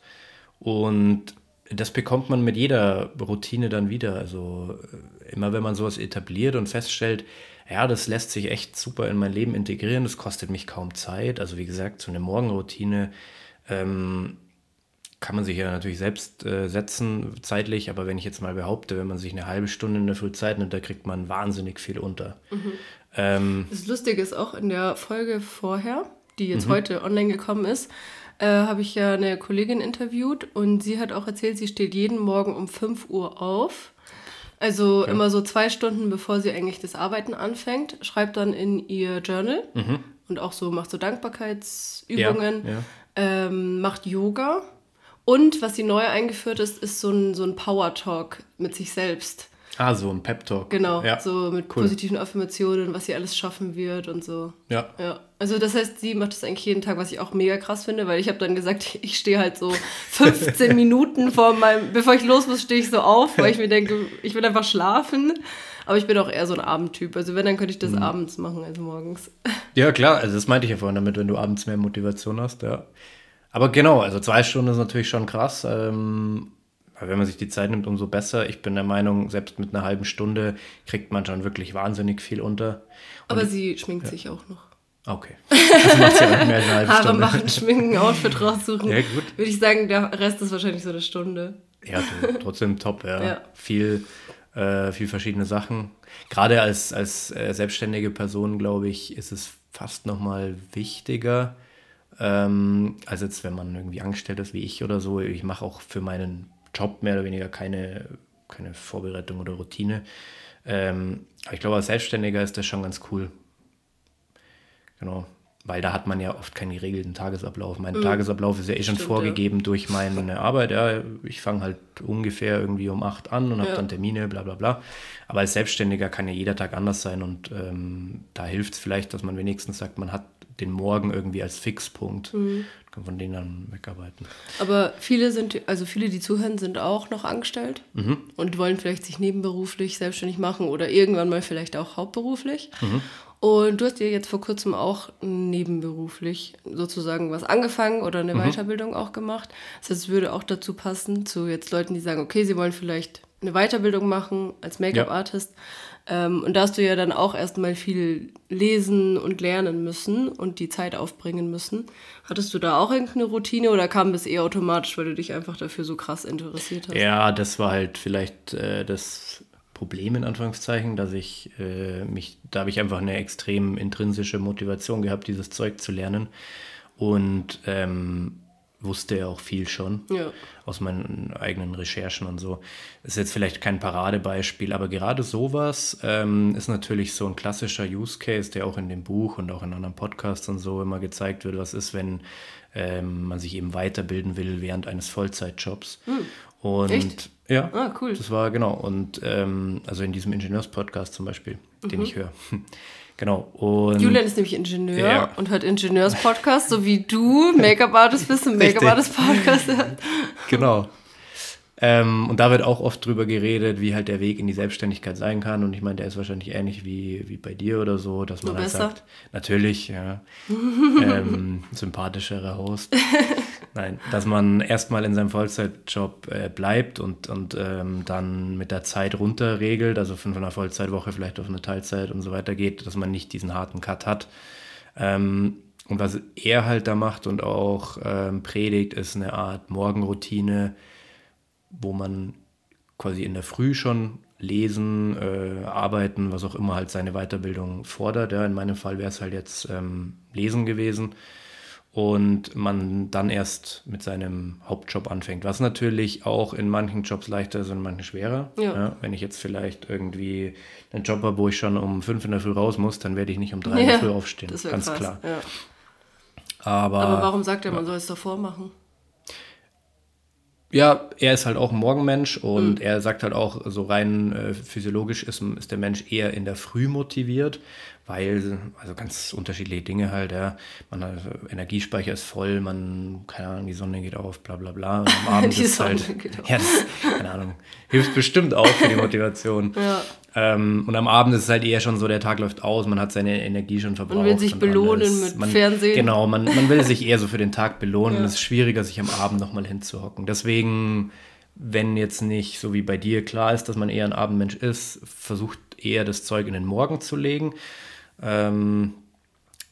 Und das bekommt man mit jeder Routine dann wieder. Also äh, immer wenn man sowas etabliert und feststellt, ja, das lässt sich echt super in mein Leben integrieren. Das kostet mich kaum Zeit. Also wie gesagt, so eine Morgenroutine ähm, kann man sich ja natürlich selbst äh, setzen zeitlich. Aber wenn ich jetzt mal behaupte, wenn man sich eine halbe Stunde in der Früh Zeit nimmt, da kriegt man wahnsinnig viel unter. Mhm. Ähm, das Lustige ist auch in der Folge vorher, die jetzt mhm. heute online gekommen ist, äh, habe ich ja eine Kollegin interviewt und sie hat auch erzählt, sie steht jeden Morgen um 5 Uhr auf also okay. immer so zwei Stunden, bevor sie eigentlich das Arbeiten anfängt, schreibt dann in ihr Journal mhm. und auch so macht so Dankbarkeitsübungen, ja, ja. Ähm, macht Yoga und was sie neu eingeführt ist, ist so ein, so ein Power Talk mit sich selbst. Ah, so ein Pep-Talk. Genau, ja. so mit Cool. positiven Affirmationen, was sie alles schaffen wird und so. Ja. Ja, also das heißt, sie macht das eigentlich jeden Tag, was ich auch mega krass finde, weil ich habe dann gesagt, ich stehe halt so 15 Minuten vor meinem, bevor ich los muss, stehe ich so auf, weil ich mir denke, ich will einfach schlafen. Aber ich bin auch eher so ein Abendtyp. Also wenn, dann könnte ich das Mhm. abends machen als morgens. Ja, klar, also das meinte ich ja vorhin damit, wenn du abends mehr Motivation hast, ja. Aber genau, also zwei Stunden ist natürlich schon krass. Ähm, weil wenn man sich die Zeit nimmt, umso besser. Ich bin der Meinung, selbst mit einer halben Stunde kriegt man schon wirklich wahnsinnig viel unter. Aber sie schminkt sich auch noch. Okay. Das macht ja mehr als eine halbe Haare Stunde. machen, schminken, Outfit raussuchen. Ja, gut. Würde ich sagen, der Rest ist wahrscheinlich so eine Stunde. Ja, trotzdem top, ja. Ja. Viel, äh, viel verschiedene Sachen. Gerade als, als äh, selbstständige Person, glaube ich, ist es fast nochmal wichtiger, ähm, als jetzt, wenn man irgendwie angestellt ist wie ich oder so. Ich mache auch für meinen Job mehr oder weniger keine, keine Vorbereitung oder Routine. Ähm, aber ich glaube, als Selbstständiger ist das schon ganz cool. Genau. Weil da hat man ja oft keinen geregelten Tagesablauf. Mein Tagesablauf ist ja eh schon Mhm. Stimmt, vorgegeben durch meine Arbeit. Ja, ich fange halt ungefähr irgendwie um 8 an und habe Ja. dann Termine, bla bla bla. Aber als Selbstständiger kann ja jeder Tag anders sein und ähm, da hilft es vielleicht, dass man wenigstens sagt, man hat den Morgen irgendwie als Fixpunkt. Mhm. Kann von denen dann wegarbeiten. Aber viele sind, also viele, die zuhören, sind auch noch angestellt Mhm. und wollen vielleicht sich nebenberuflich selbstständig machen oder irgendwann mal vielleicht auch hauptberuflich. Mhm. Und du hast dir jetzt vor kurzem auch nebenberuflich sozusagen was angefangen oder Mhm. eine Weiterbildung auch gemacht. Das heißt, es würde auch dazu passen, zu jetzt Leuten, die sagen, okay, sie wollen vielleicht eine Weiterbildung machen als Make-up-Artist. Ähm, und da hast du ja dann auch erstmal viel lesen und lernen müssen und die Zeit aufbringen müssen. Hattest du da auch irgendeine Routine oder kam das eher automatisch, weil du dich einfach dafür so krass interessiert hast? Ja, das war halt vielleicht äh, das Problem in Anführungszeichen, dass ich äh, mich, da habe ich einfach eine extrem intrinsische Motivation gehabt, dieses Zeug zu lernen und ähm, wusste ja auch viel schon Ja. aus meinen eigenen Recherchen und so. Ist jetzt vielleicht kein Paradebeispiel, aber gerade sowas ähm, ist natürlich so ein klassischer Use Case, der auch in dem Buch und auch in anderen Podcasts und so immer gezeigt wird, was ist, wenn ähm, man sich eben weiterbilden will während eines Vollzeitjobs. Und Hm. Echt? Ja, Ah, cool. das war genau. Und ähm, also in diesem Ingenieurspodcast zum Beispiel, den ich höre. genau. Und Julian ist nämlich Ingenieur Ja. und hört Ingenieurspodcast, so wie du Make-up-Artist bist und. Make-up-Artist-Podcast hört. Genau. Ähm, und da wird auch oft drüber geredet, wie halt der Weg in die Selbstständigkeit sein kann. Und ich meine, der ist wahrscheinlich ähnlich wie, wie bei dir oder so, dass man Nur halt besser. sagt, natürlich, ja, ähm, sympathischerer Host. Nein, dass man erstmal in seinem Vollzeitjob äh, bleibt und, und ähm, dann mit der Zeit runterregelt, also von einer Vollzeitwoche vielleicht auf eine Teilzeit und so weiter geht, dass man nicht diesen harten Cut hat. Ähm, und was er halt da macht und auch ähm, predigt, ist eine Art Morgenroutine, wo man quasi in der Früh schon lesen, äh, arbeiten, was auch immer halt seine Weiterbildung fordert. Ja, in meinem Fall wäre es halt jetzt ähm, Lesen gewesen und man dann erst mit seinem Hauptjob anfängt, was natürlich auch in manchen Jobs leichter ist und in manchen schwerer. Ja. wenn ich jetzt vielleicht irgendwie einen Job habe, wo ich schon um fünf in der Früh raus muss, dann werde ich nicht um drei in der Früh aufstehen. das ganz krass. klar. Ja. Aber, Aber warum sagt er, man soll es davor machen? Ja, er ist halt auch ein Morgenmensch und Mhm. er sagt halt auch, so rein äh, physiologisch ist, ist der Mensch eher in der Früh motiviert, weil, also ganz unterschiedliche Dinge halt, ja. Man hat, Energiespeicher ist voll, man, keine Ahnung, die Sonne geht auf, bla bla bla. Und am Abend ist Sonne halt, ja, das, keine Ahnung, hilft bestimmt auch für die Motivation. Ja. Ähm, und am Abend ist es halt eher schon so, der Tag läuft aus, man hat seine Energie schon verbraucht. will sich belohnen alles. mit man, Fernsehen. Genau, man, man will sich eher so für den Tag belohnen. Ja. Es ist schwieriger, sich am Abend nochmal hinzuhocken. Deswegen, wenn jetzt nicht so wie bei dir klar ist, dass man eher ein Abendmensch ist, versucht eher das Zeug in den Morgen zu legen. Ähm,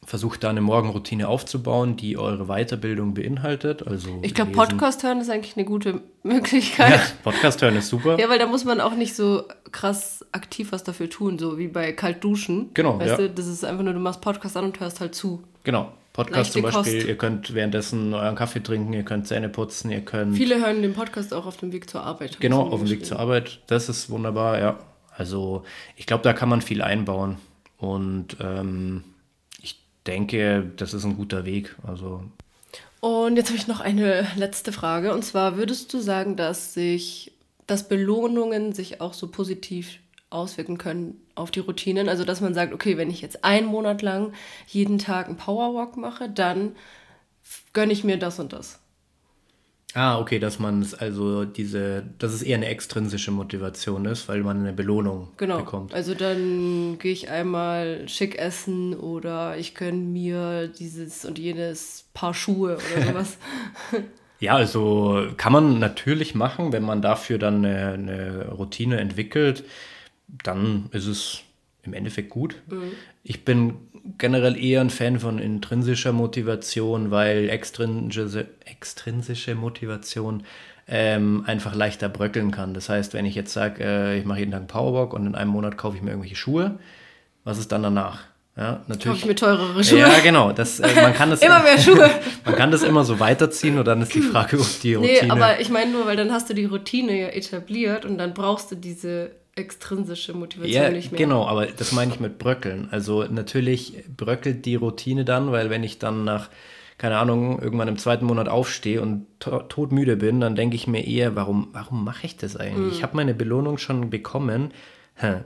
versucht da eine Morgenroutine aufzubauen, die eure Weiterbildung beinhaltet. Also Ich glaube. Podcast hören ist eigentlich eine gute Möglichkeit. Ja, Podcast hören ist super. Ja, weil da muss man auch nicht so krass aktiv was dafür tun, so wie bei kalt duschen. Genau, Weißt ja. du, das ist einfach nur, du machst Podcast an und hörst halt zu. Genau. Podcast zum Leichte Beispiel, Kost. ihr könnt währenddessen euren Kaffee trinken, ihr könnt Zähne putzen, ihr könnt Viele hören den Podcast auch auf dem Weg zur Arbeit. Genau, auf dem Weg zur Arbeit. Das ist wunderbar, ja. Also ich glaube, da kann man viel einbauen. Und ähm, ich denke, das ist ein guter Weg. Also Und jetzt habe ich noch eine letzte Frage. Und zwar würdest du sagen, dass sich dass Belohnungen sich auch so positiv auswirken können auf die Routinen. Also dass man sagt, okay, wenn ich jetzt einen Monat lang jeden Tag einen Powerwalk mache, dann gönne ich mir das und das. Ah, okay, dass man es also diese, dass es eher eine extrinsische Motivation ist, weil man eine Belohnung genau. bekommt. Also dann gehe ich einmal schick essen oder ich gönne mir dieses und jenes Paar Schuhe oder sowas. ja, also kann man natürlich machen, wenn man dafür dann eine, eine Routine entwickelt, dann ist es im Endeffekt gut. Mhm. Ich bin generell eher ein Fan von intrinsischer Motivation, weil extrinsische, extrinsische Motivation ähm, einfach leichter bröckeln kann. Das heißt, wenn ich jetzt sage, äh, ich mache jeden Tag einen Powerwalk und in einem Monat kaufe ich mir irgendwelche Schuhe, was ist dann danach? Ja, natürlich. Kaufe ich mir teurere Schuhe. Ja, genau. Das, äh, man kann das, immer mehr Schuhe. man kann das immer so weiterziehen und dann ist die Frage, ob die Routine... Nee, aber ich meine nur, weil dann hast du die Routine ja etabliert und dann brauchst du diese extrinsische Motivation ja, nicht mehr. Genau, aber das meine ich mit Bröckeln. Also natürlich bröckelt die Routine dann, weil wenn ich dann nach, keine Ahnung, irgendwann im zweiten Monat aufstehe und to todmüde bin, dann denke ich mir eher, warum, warum mache ich das eigentlich? Mhm. Ich habe meine Belohnung schon bekommen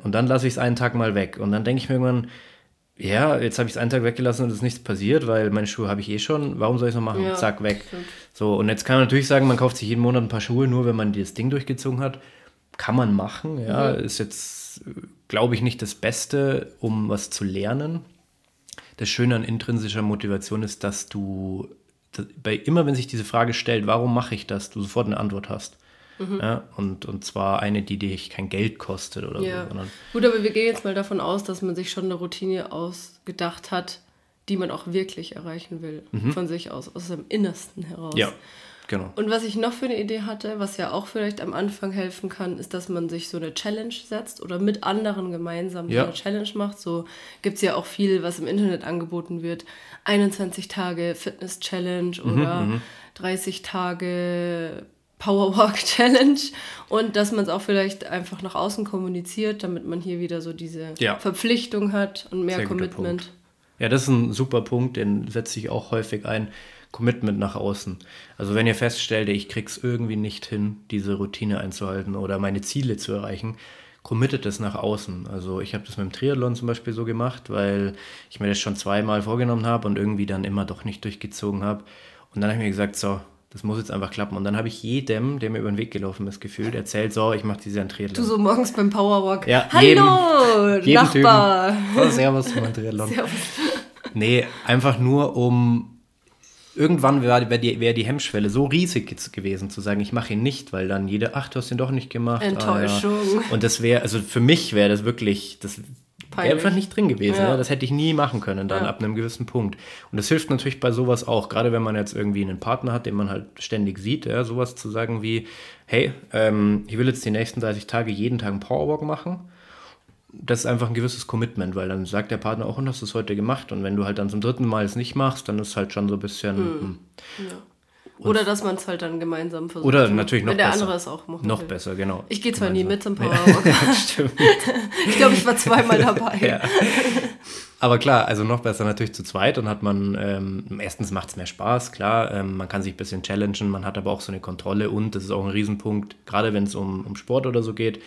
und dann lasse ich es einen Tag mal weg. Und dann denke ich mir irgendwann, ja, jetzt habe ich es einen Tag weggelassen und es ist nichts passiert, weil meine Schuhe habe ich eh schon. Warum soll ich es noch machen? Ja, Zack, weg. Stimmt. So, und jetzt kann man natürlich sagen, man kauft sich jeden Monat ein paar Schuhe, nur wenn man das Ding durchgezogen hat kann man machen. Ja, mhm. ist jetzt, glaube ich, nicht das Beste, um was zu lernen. Das Schöne an intrinsischer Motivation ist, dass du bei immer, wenn sich diese Frage stellt, warum mache ich das, du sofort eine Antwort hast. Mhm. Ja, und, und zwar eine, die dich kein Geld kostet oder ja. so. Gut, aber wir gehen jetzt mal davon aus, dass man sich schon eine Routine ausgedacht hat, die man auch wirklich erreichen will. Mhm. Von sich aus, aus seinem Innersten heraus. Ja. Genau. Und was ich noch für eine Idee hatte, was ja auch vielleicht am Anfang helfen kann, ist, dass man sich so eine Challenge setzt oder mit anderen gemeinsam ja. so eine Challenge macht. So gibt es ja auch viel, was im Internet angeboten wird. 21 Tage Fitness Challenge mhm, oder mhm, 30 Tage Powerwalk Challenge und dass man es auch vielleicht einfach nach außen kommuniziert, damit man hier wieder so diese ja. Verpflichtung hat und mehr Sehr Commitment. Ja, das ist ein super Punkt, den setze ich auch häufig ein. Commitment nach außen. Also wenn ihr feststellt, ich krieg's irgendwie nicht hin, diese Routine einzuhalten oder meine Ziele zu erreichen, committet es nach außen. Also ich habe das mit dem Triathlon zum Beispiel so gemacht, weil ich mir das schon zweimal vorgenommen habe und irgendwie dann immer doch nicht durchgezogen habe. Und dann habe ich mir gesagt, so, das muss jetzt einfach klappen. Und dann habe ich jedem, der mir über den Weg gelaufen ist, gefühlt, erzählt, so, ich mache dieses Triathlon. Du so morgens beim Powerwalk. Ja, Hallo, jedem, Nachbar. Typen. So, servus, mein Triathlon. Servus. Nee, einfach nur um irgendwann wäre wär die, wär die Hemmschwelle so riesig gewesen, zu sagen, ich mache ihn nicht, weil dann jeder, ach, du hast ihn doch nicht gemacht. Enttäuschung. Ah, ja. Und das wäre, also für mich wäre das wirklich, das wäre einfach nicht drin gewesen. Ja. ja. Das hätte ich nie machen können, dann ja. ab einem gewissen Punkt. Und das hilft natürlich bei sowas auch, gerade wenn man jetzt irgendwie einen Partner hat, den man halt ständig sieht, ja, sowas zu sagen wie, hey, ähm, ich will jetzt die nächsten 30 Tage jeden Tag einen Powerwalk machen das ist einfach ein gewisses Commitment, weil dann sagt der Partner auch, und hast du es heute gemacht? Und wenn du halt dann zum dritten Mal es nicht machst, dann ist es halt schon so ein bisschen. Hm. Hm. Ja. Oder dass man es halt dann gemeinsam versucht. Oder natürlich noch besser. Wenn der besser. andere es auch machen Noch will. besser, genau. Ich gehe zwar gemeinsam. nie mit zum Powerwalk. Ja, stimmt. ich glaube, ich war zweimal dabei. ja. Aber klar, also noch besser natürlich zu zweit und hat man, ähm, erstens macht es mehr Spaß, klar, ähm, man kann sich ein bisschen challengen, man hat aber auch so eine Kontrolle und das ist auch ein Riesenpunkt, gerade wenn es um, um Sport oder so geht,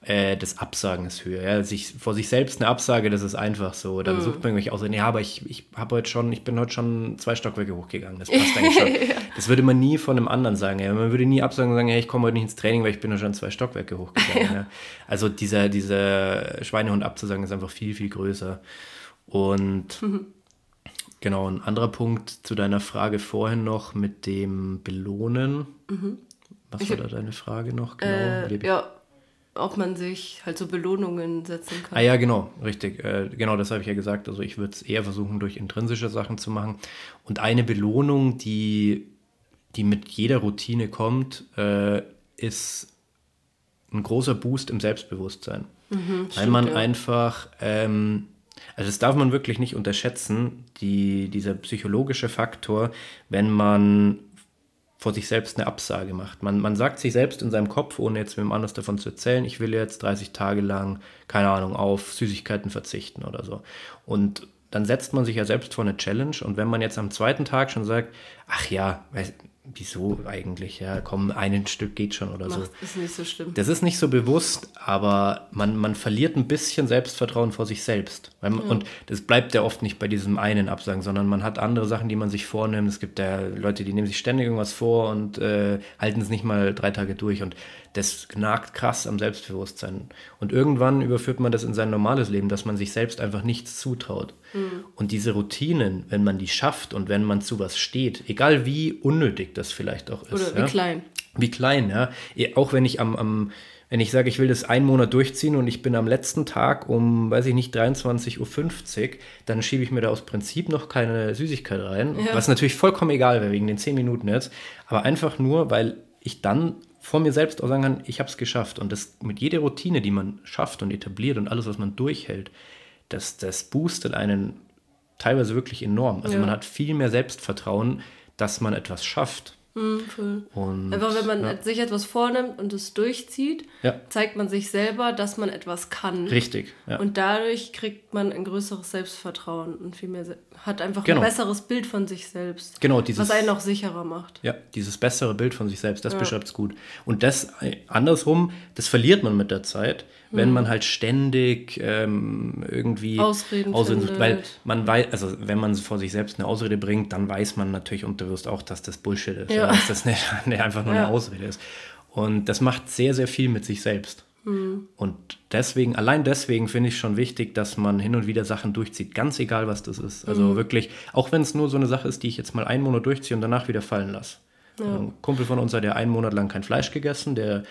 äh, das Absagen ist höher. Ja? Sich, vor sich selbst eine Absage, das ist einfach so. Dann mm. sucht man irgendwelche aus, ja, aber ich, ich habe heute schon, ich bin heute schon zwei Stockwerke hochgegangen. Das passt eigentlich schon. ja. Das würde man nie von einem anderen sagen. Ja? Man würde nie absagen und sagen, ja, ich komme heute nicht ins Training, weil ich bin heute schon zwei Stockwerke hochgegangen. ja. Also dieser, dieser Schweinehund abzusagen ist einfach viel, viel größer. Und mhm. genau, ein anderer Punkt zu deiner Frage vorhin noch mit dem Belohnen. Mhm. Was ich war da deine Frage noch? Genau, äh, ja, ob man sich halt so Belohnungen setzen kann. Ah ja, genau, richtig. Äh, genau, das habe ich ja gesagt. Also ich würde es eher versuchen, durch intrinsische Sachen zu machen. Und eine Belohnung, die, die mit jeder Routine kommt, äh, ist ein großer Boost im Selbstbewusstsein. Mhm, Weil stimmt, man ja. einfach, ähm, also das darf man wirklich nicht unterschätzen, die, dieser psychologische Faktor, wenn man vor sich selbst eine Absage macht. Man, man sagt sich selbst in seinem Kopf, ohne jetzt wem anders davon zu erzählen, ich will jetzt 30 Tage lang, keine Ahnung, auf Süßigkeiten verzichten oder so. Und dann setzt man sich ja selbst vor eine Challenge und wenn man jetzt am zweiten Tag schon sagt, ach ja, wieso eigentlich? Ja, komm, ein Stück geht schon oder Macht, so. Ist nicht so schlimm. Das ist nicht so bewusst, aber man, man verliert ein bisschen Selbstvertrauen vor sich selbst. Man, Und das bleibt ja oft nicht bei diesem einen Absagen, sondern man hat andere Sachen, die man sich vornimmt. Es gibt ja Leute, die nehmen sich ständig irgendwas vor und äh, halten es nicht mal drei Tage durch. Und das nagt krass am Selbstbewusstsein. Und irgendwann überführt man das in sein normales Leben, dass man sich selbst einfach nichts zutraut. Und diese Routinen, wenn man die schafft und wenn man zu was steht, egal wie unnötig das vielleicht auch ist. Oder wie ja? klein. Wie klein, ja. Eh, Auch wenn ich am, am wenn ich sage, ich will das einen Monat durchziehen und ich bin am letzten Tag um, weiß ich nicht, 23.50 Uhr, dann schiebe ich mir da aus Prinzip noch keine Süßigkeit rein. Ja. Was natürlich vollkommen egal wäre, wegen den 10 Minuten jetzt. Aber einfach nur, weil ich dann vor mir selbst auch sagen kann, ich habe es geschafft. Und das mit jeder Routine, die man schafft und etabliert und alles, was man durchhält, das, das boostet einen teilweise wirklich enorm. Also Ja. man hat viel mehr Selbstvertrauen, dass man etwas schafft. Hm, voll. Und, Einfach wenn man ja. sich etwas vornimmt und es durchzieht, Ja. zeigt man sich selber, dass man etwas kann. Richtig, ja. Und dadurch kriegt man ein größeres Selbstvertrauen und viel mehr, hat einfach Genau. ein besseres Bild von sich selbst. Genau, dieses- Was einen auch sicherer macht. Ja, dieses bessere Bild von sich selbst, das Ja. beschreibt es gut. Und das äh, andersrum, das verliert man mit der Zeit, wenn man halt ständig ähm, irgendwie Mhm. Ausreden sucht. findet. Weil man weiß, also wenn man vor sich selbst eine Ausrede bringt, dann weiß man natürlich unterbewusst auch, dass das Bullshit ist, Ja. Ja. dass das nicht, nicht einfach nur Ja. eine Ausrede ist. Und das macht sehr, sehr viel mit sich selbst. Mhm. Und deswegen, allein deswegen finde ich schon wichtig, dass man hin und wieder Sachen durchzieht, ganz egal, was das ist. Also Mhm. wirklich, auch wenn es nur so eine Sache ist, die ich jetzt mal einen Monat durchziehe und danach wieder fallen lasse. Ein Kumpel von uns hat ja einen Monat lang kein Fleisch gegessen, der,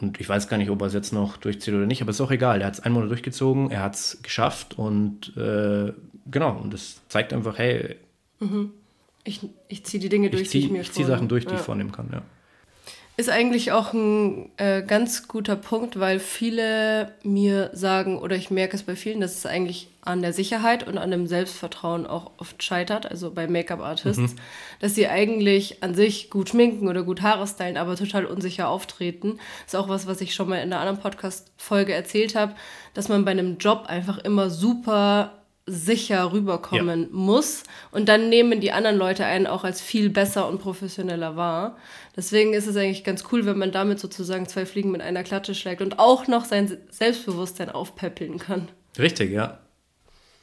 und ich weiß gar nicht, ob er es jetzt noch durchzieht oder nicht, aber ist auch egal. Der hat es einen Monat durchgezogen, er hat es geschafft und äh, genau, und das zeigt einfach, hey, Ich, ich ziehe die Dinge durch, ich die ich ziehe mir ich zieh vornehme. Sachen durch, die Ja. ich vornehmen kann, ja. Ist eigentlich auch ein äh, ganz guter Punkt, weil viele mir sagen, oder ich merke es bei vielen, dass es eigentlich an der Sicherheit und an dem Selbstvertrauen auch oft scheitert, also bei Make-up-Artists, dass sie eigentlich an sich gut schminken oder gut Haare stylen, aber total unsicher auftreten. Ist auch was, was ich schon mal in einer anderen Podcast-Folge erzählt habe, dass man bei einem Job einfach immer super sicher rüberkommen muss und dann nehmen die anderen Leute einen auch als viel besser und professioneller wahr. Deswegen ist es eigentlich ganz cool, wenn man damit sozusagen zwei Fliegen mit einer Klatsche schlägt und auch noch sein Selbstbewusstsein aufpäppeln kann. Richtig, ja.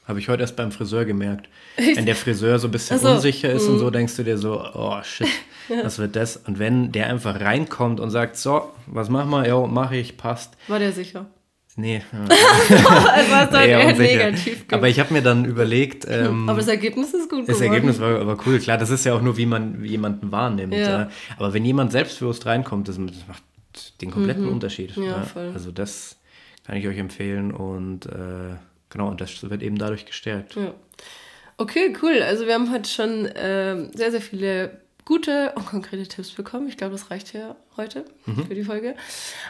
Habe ich heute erst beim Friseur gemerkt. Wenn der Friseur so ein bisschen so, Mhm. unsicher ist und so, denkst du dir so, oh shit, was wird das? Und wenn der einfach reinkommt und sagt, so, was machen wir? Ja, mache ich, passt. War der sicher? Nee, ja, Also war es dann eher negativ. Aber ich habe mir dann überlegt, ähm, Aber das Ergebnis ist gut das geworden. Ergebnis war aber cool. Klar, das ist ja auch nur, wie man jemanden wahrnimmt. Ja. Ja. Aber wenn jemand selbstbewusst reinkommt, das, macht den kompletten Unterschied. Mhm. Ja, voll. Also das kann ich euch empfehlen und äh, genau, und das wird eben dadurch gestärkt. Ja. Okay, cool. Also wir haben heute schon ähm, sehr, sehr viele gute und konkrete Tipps bekommen. Ich glaube, das reicht ja heute für die Folge.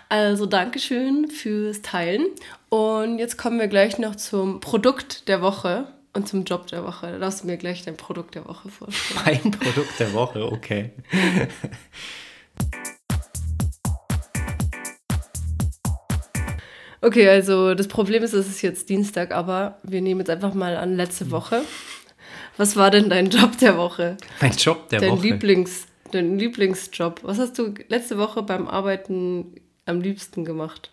Also Dankeschön fürs Teilen. Und jetzt kommen wir gleich noch zum Produkt der Woche und zum Job der Woche. Da darfst du mir gleich dein Produkt der Woche vorstellen. Ein Produkt der Woche, okay. Okay, also das Problem ist, es ist jetzt Dienstag, aber wir nehmen jetzt einfach mal an letzte Woche. Was war denn dein Job der Woche? Mein Job der dein Woche. Lieblings, dein Lieblingsjob. Was hast du letzte Woche beim Arbeiten am liebsten gemacht?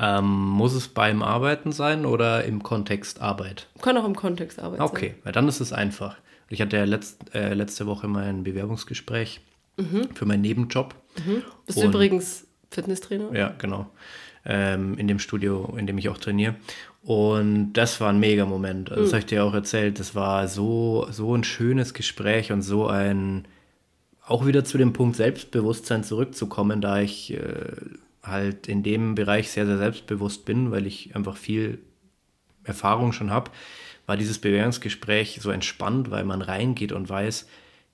Ähm, muss es beim Arbeiten sein oder im Kontext Arbeit? Kann auch im Kontext Arbeit sein. Okay, weil dann ist es einfach. Ich hatte ja letzt, äh, letzte Woche mein Bewerbungsgespräch für meinen Nebenjob. Bist du Und- übrigens Fitnesstrainer? Ja, genau. Ähm, in dem Studio, in dem ich auch trainiere. Und das war ein mega Moment. Also, Das habe ich dir auch erzählt. Das war so, so ein schönes Gespräch und so ein, auch wieder zu dem Punkt Selbstbewusstsein zurückzukommen, da ich äh, halt in dem Bereich sehr, sehr selbstbewusst bin, weil ich einfach viel Erfahrung schon habe, war dieses Bewerbungsgespräch so entspannt, weil man reingeht und weiß,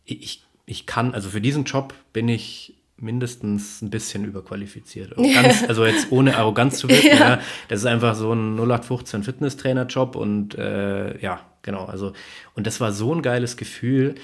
ich, ich kann, also für diesen Job bin ich mindestens ein bisschen überqualifiziert. Also Ganz, also jetzt ohne Arroganz zu wirken, Ja. ja. das ist einfach so ein 0815 Fitnesstrainer-Job und äh, ja, genau, also und das war so ein geiles Gefühl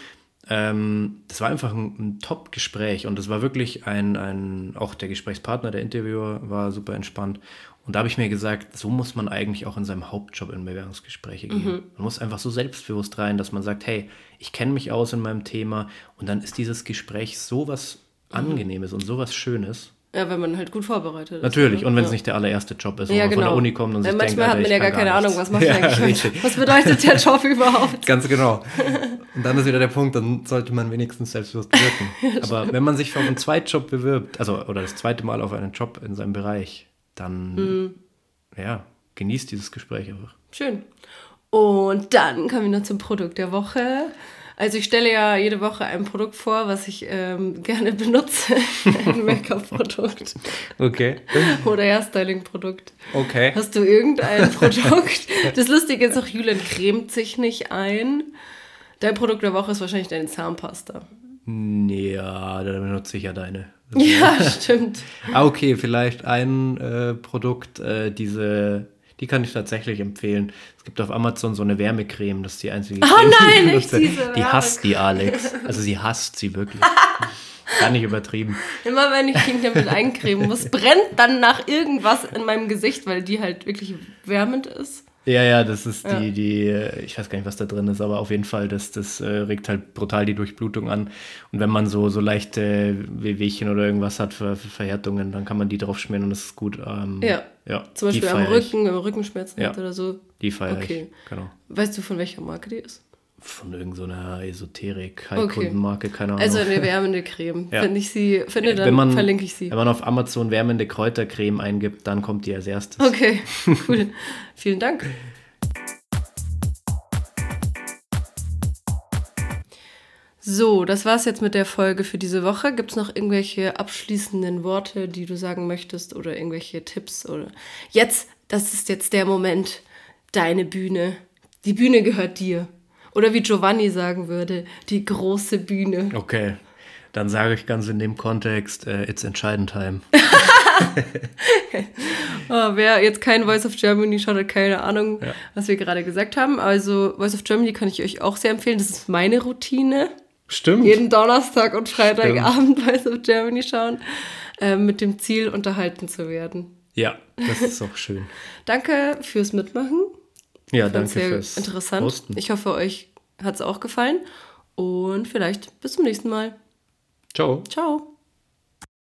Ähm, das war einfach ein, ein Top-Gespräch und das war wirklich ein, ein, auch der Gesprächspartner, der Interviewer war super entspannt. Und da habe ich mir gesagt, so muss man eigentlich auch in seinem Hauptjob in Bewerbungsgespräche gehen. Mhm. Man muss einfach so selbstbewusst rein, dass man sagt, hey, ich kenne mich aus in meinem Thema und dann ist dieses Gespräch so was mhm. Angenehmes und so was Schönes. Ja, wenn man halt gut vorbereitet ist. Natürlich, und wenn es nicht der allererste Job ist, ja, man genau. von der Uni kommt und sich Manchmal denkt, hat man ja gar keine Ahnung, was macht ja, eigentlich, was bedeutet der Job überhaupt? Ganz genau. Und dann ist wieder der Punkt, dann sollte man wenigstens selbstbewusst wirken. Aber wenn man sich für einen Zweitjob bewirbt, also oder das zweite Mal auf einen Job in seinem Bereich, dann mhm. ja, genießt dieses Gespräch einfach. Schön. Und dann kommen wir noch zum Produkt der Woche. Also ich stelle ja jede Woche ein Produkt vor, was ich ähm, gerne benutze. ein Make-up-Produkt. Okay. Oder Hairstyling-Produkt. Okay. Hast du irgendein Produkt? Das Lustige ist auch, Julian cremt sich nicht ein. Dein Produkt der Woche ist wahrscheinlich deine Zahnpasta. Ja, da benutze ich ja deine. Ja, stimmt. ah, okay, vielleicht ein äh, Produkt, äh, diese die kann ich tatsächlich empfehlen. Es gibt auf Amazon so eine Wärmecreme, das ist die einzige. Oh Creme, nein, nicht diese Die hasst die Alex. Also sie hasst sie wirklich. Gar nicht übertrieben. Immer wenn ich ihn damit eincremen muss, brennt dann nach irgendwas in meinem Gesicht, weil die halt wirklich wärmend ist. Ja, ja, das ist ja. die, die, ich weiß gar nicht, was da drin ist, aber auf jeden Fall, das, das äh, regt halt brutal die Durchblutung an. Und wenn man so, so leichte Wehwehchen oder irgendwas hat für, für Verhärtungen, dann kann man die drauf schmieren und das ist gut. Ähm, ja. Ja. Zum Beispiel am Rücken, wenn man Rückenschmerzen ja. hat oder so. Die feiere okay. ich, genau. Weißt du, von welcher Marke die ist? Von irgendeiner so Esoterik, Heilkundenmarke, okay. keine Ahnung. Also eine wärmende Creme. ja. Wenn ich sie finde, dann man, verlinke ich sie. Wenn man auf Amazon wärmende Kräutercreme eingibt, dann kommt die als erstes. Okay, cool. Vielen Dank. So, das war's jetzt mit der Folge für diese Woche. Gibt es noch irgendwelche abschließenden Worte, die du sagen möchtest oder irgendwelche Tipps oder jetzt, das ist jetzt der Moment, deine Bühne. Die Bühne gehört dir. Oder wie Giovanni sagen würde, die große Bühne. Okay, dann sage ich ganz in dem Kontext, uh, it's entscheidend time. oh, wer jetzt kein Voice of Germany schaut, hat keine Ahnung, ja. was wir gerade gesagt haben. Also Voice of Germany kann ich euch auch sehr empfehlen. Das ist meine Routine. Stimmt. Jeden Donnerstag und Freitagabend Voice of Germany schauen, äh, mit dem Ziel, unterhalten zu werden. Ja, das ist auch schön. danke fürs Mitmachen. Ja, danke sehr fürs interessant. Posten. Ich hoffe, euch hat es auch gefallen und vielleicht bis zum nächsten Mal. Ciao. Ciao.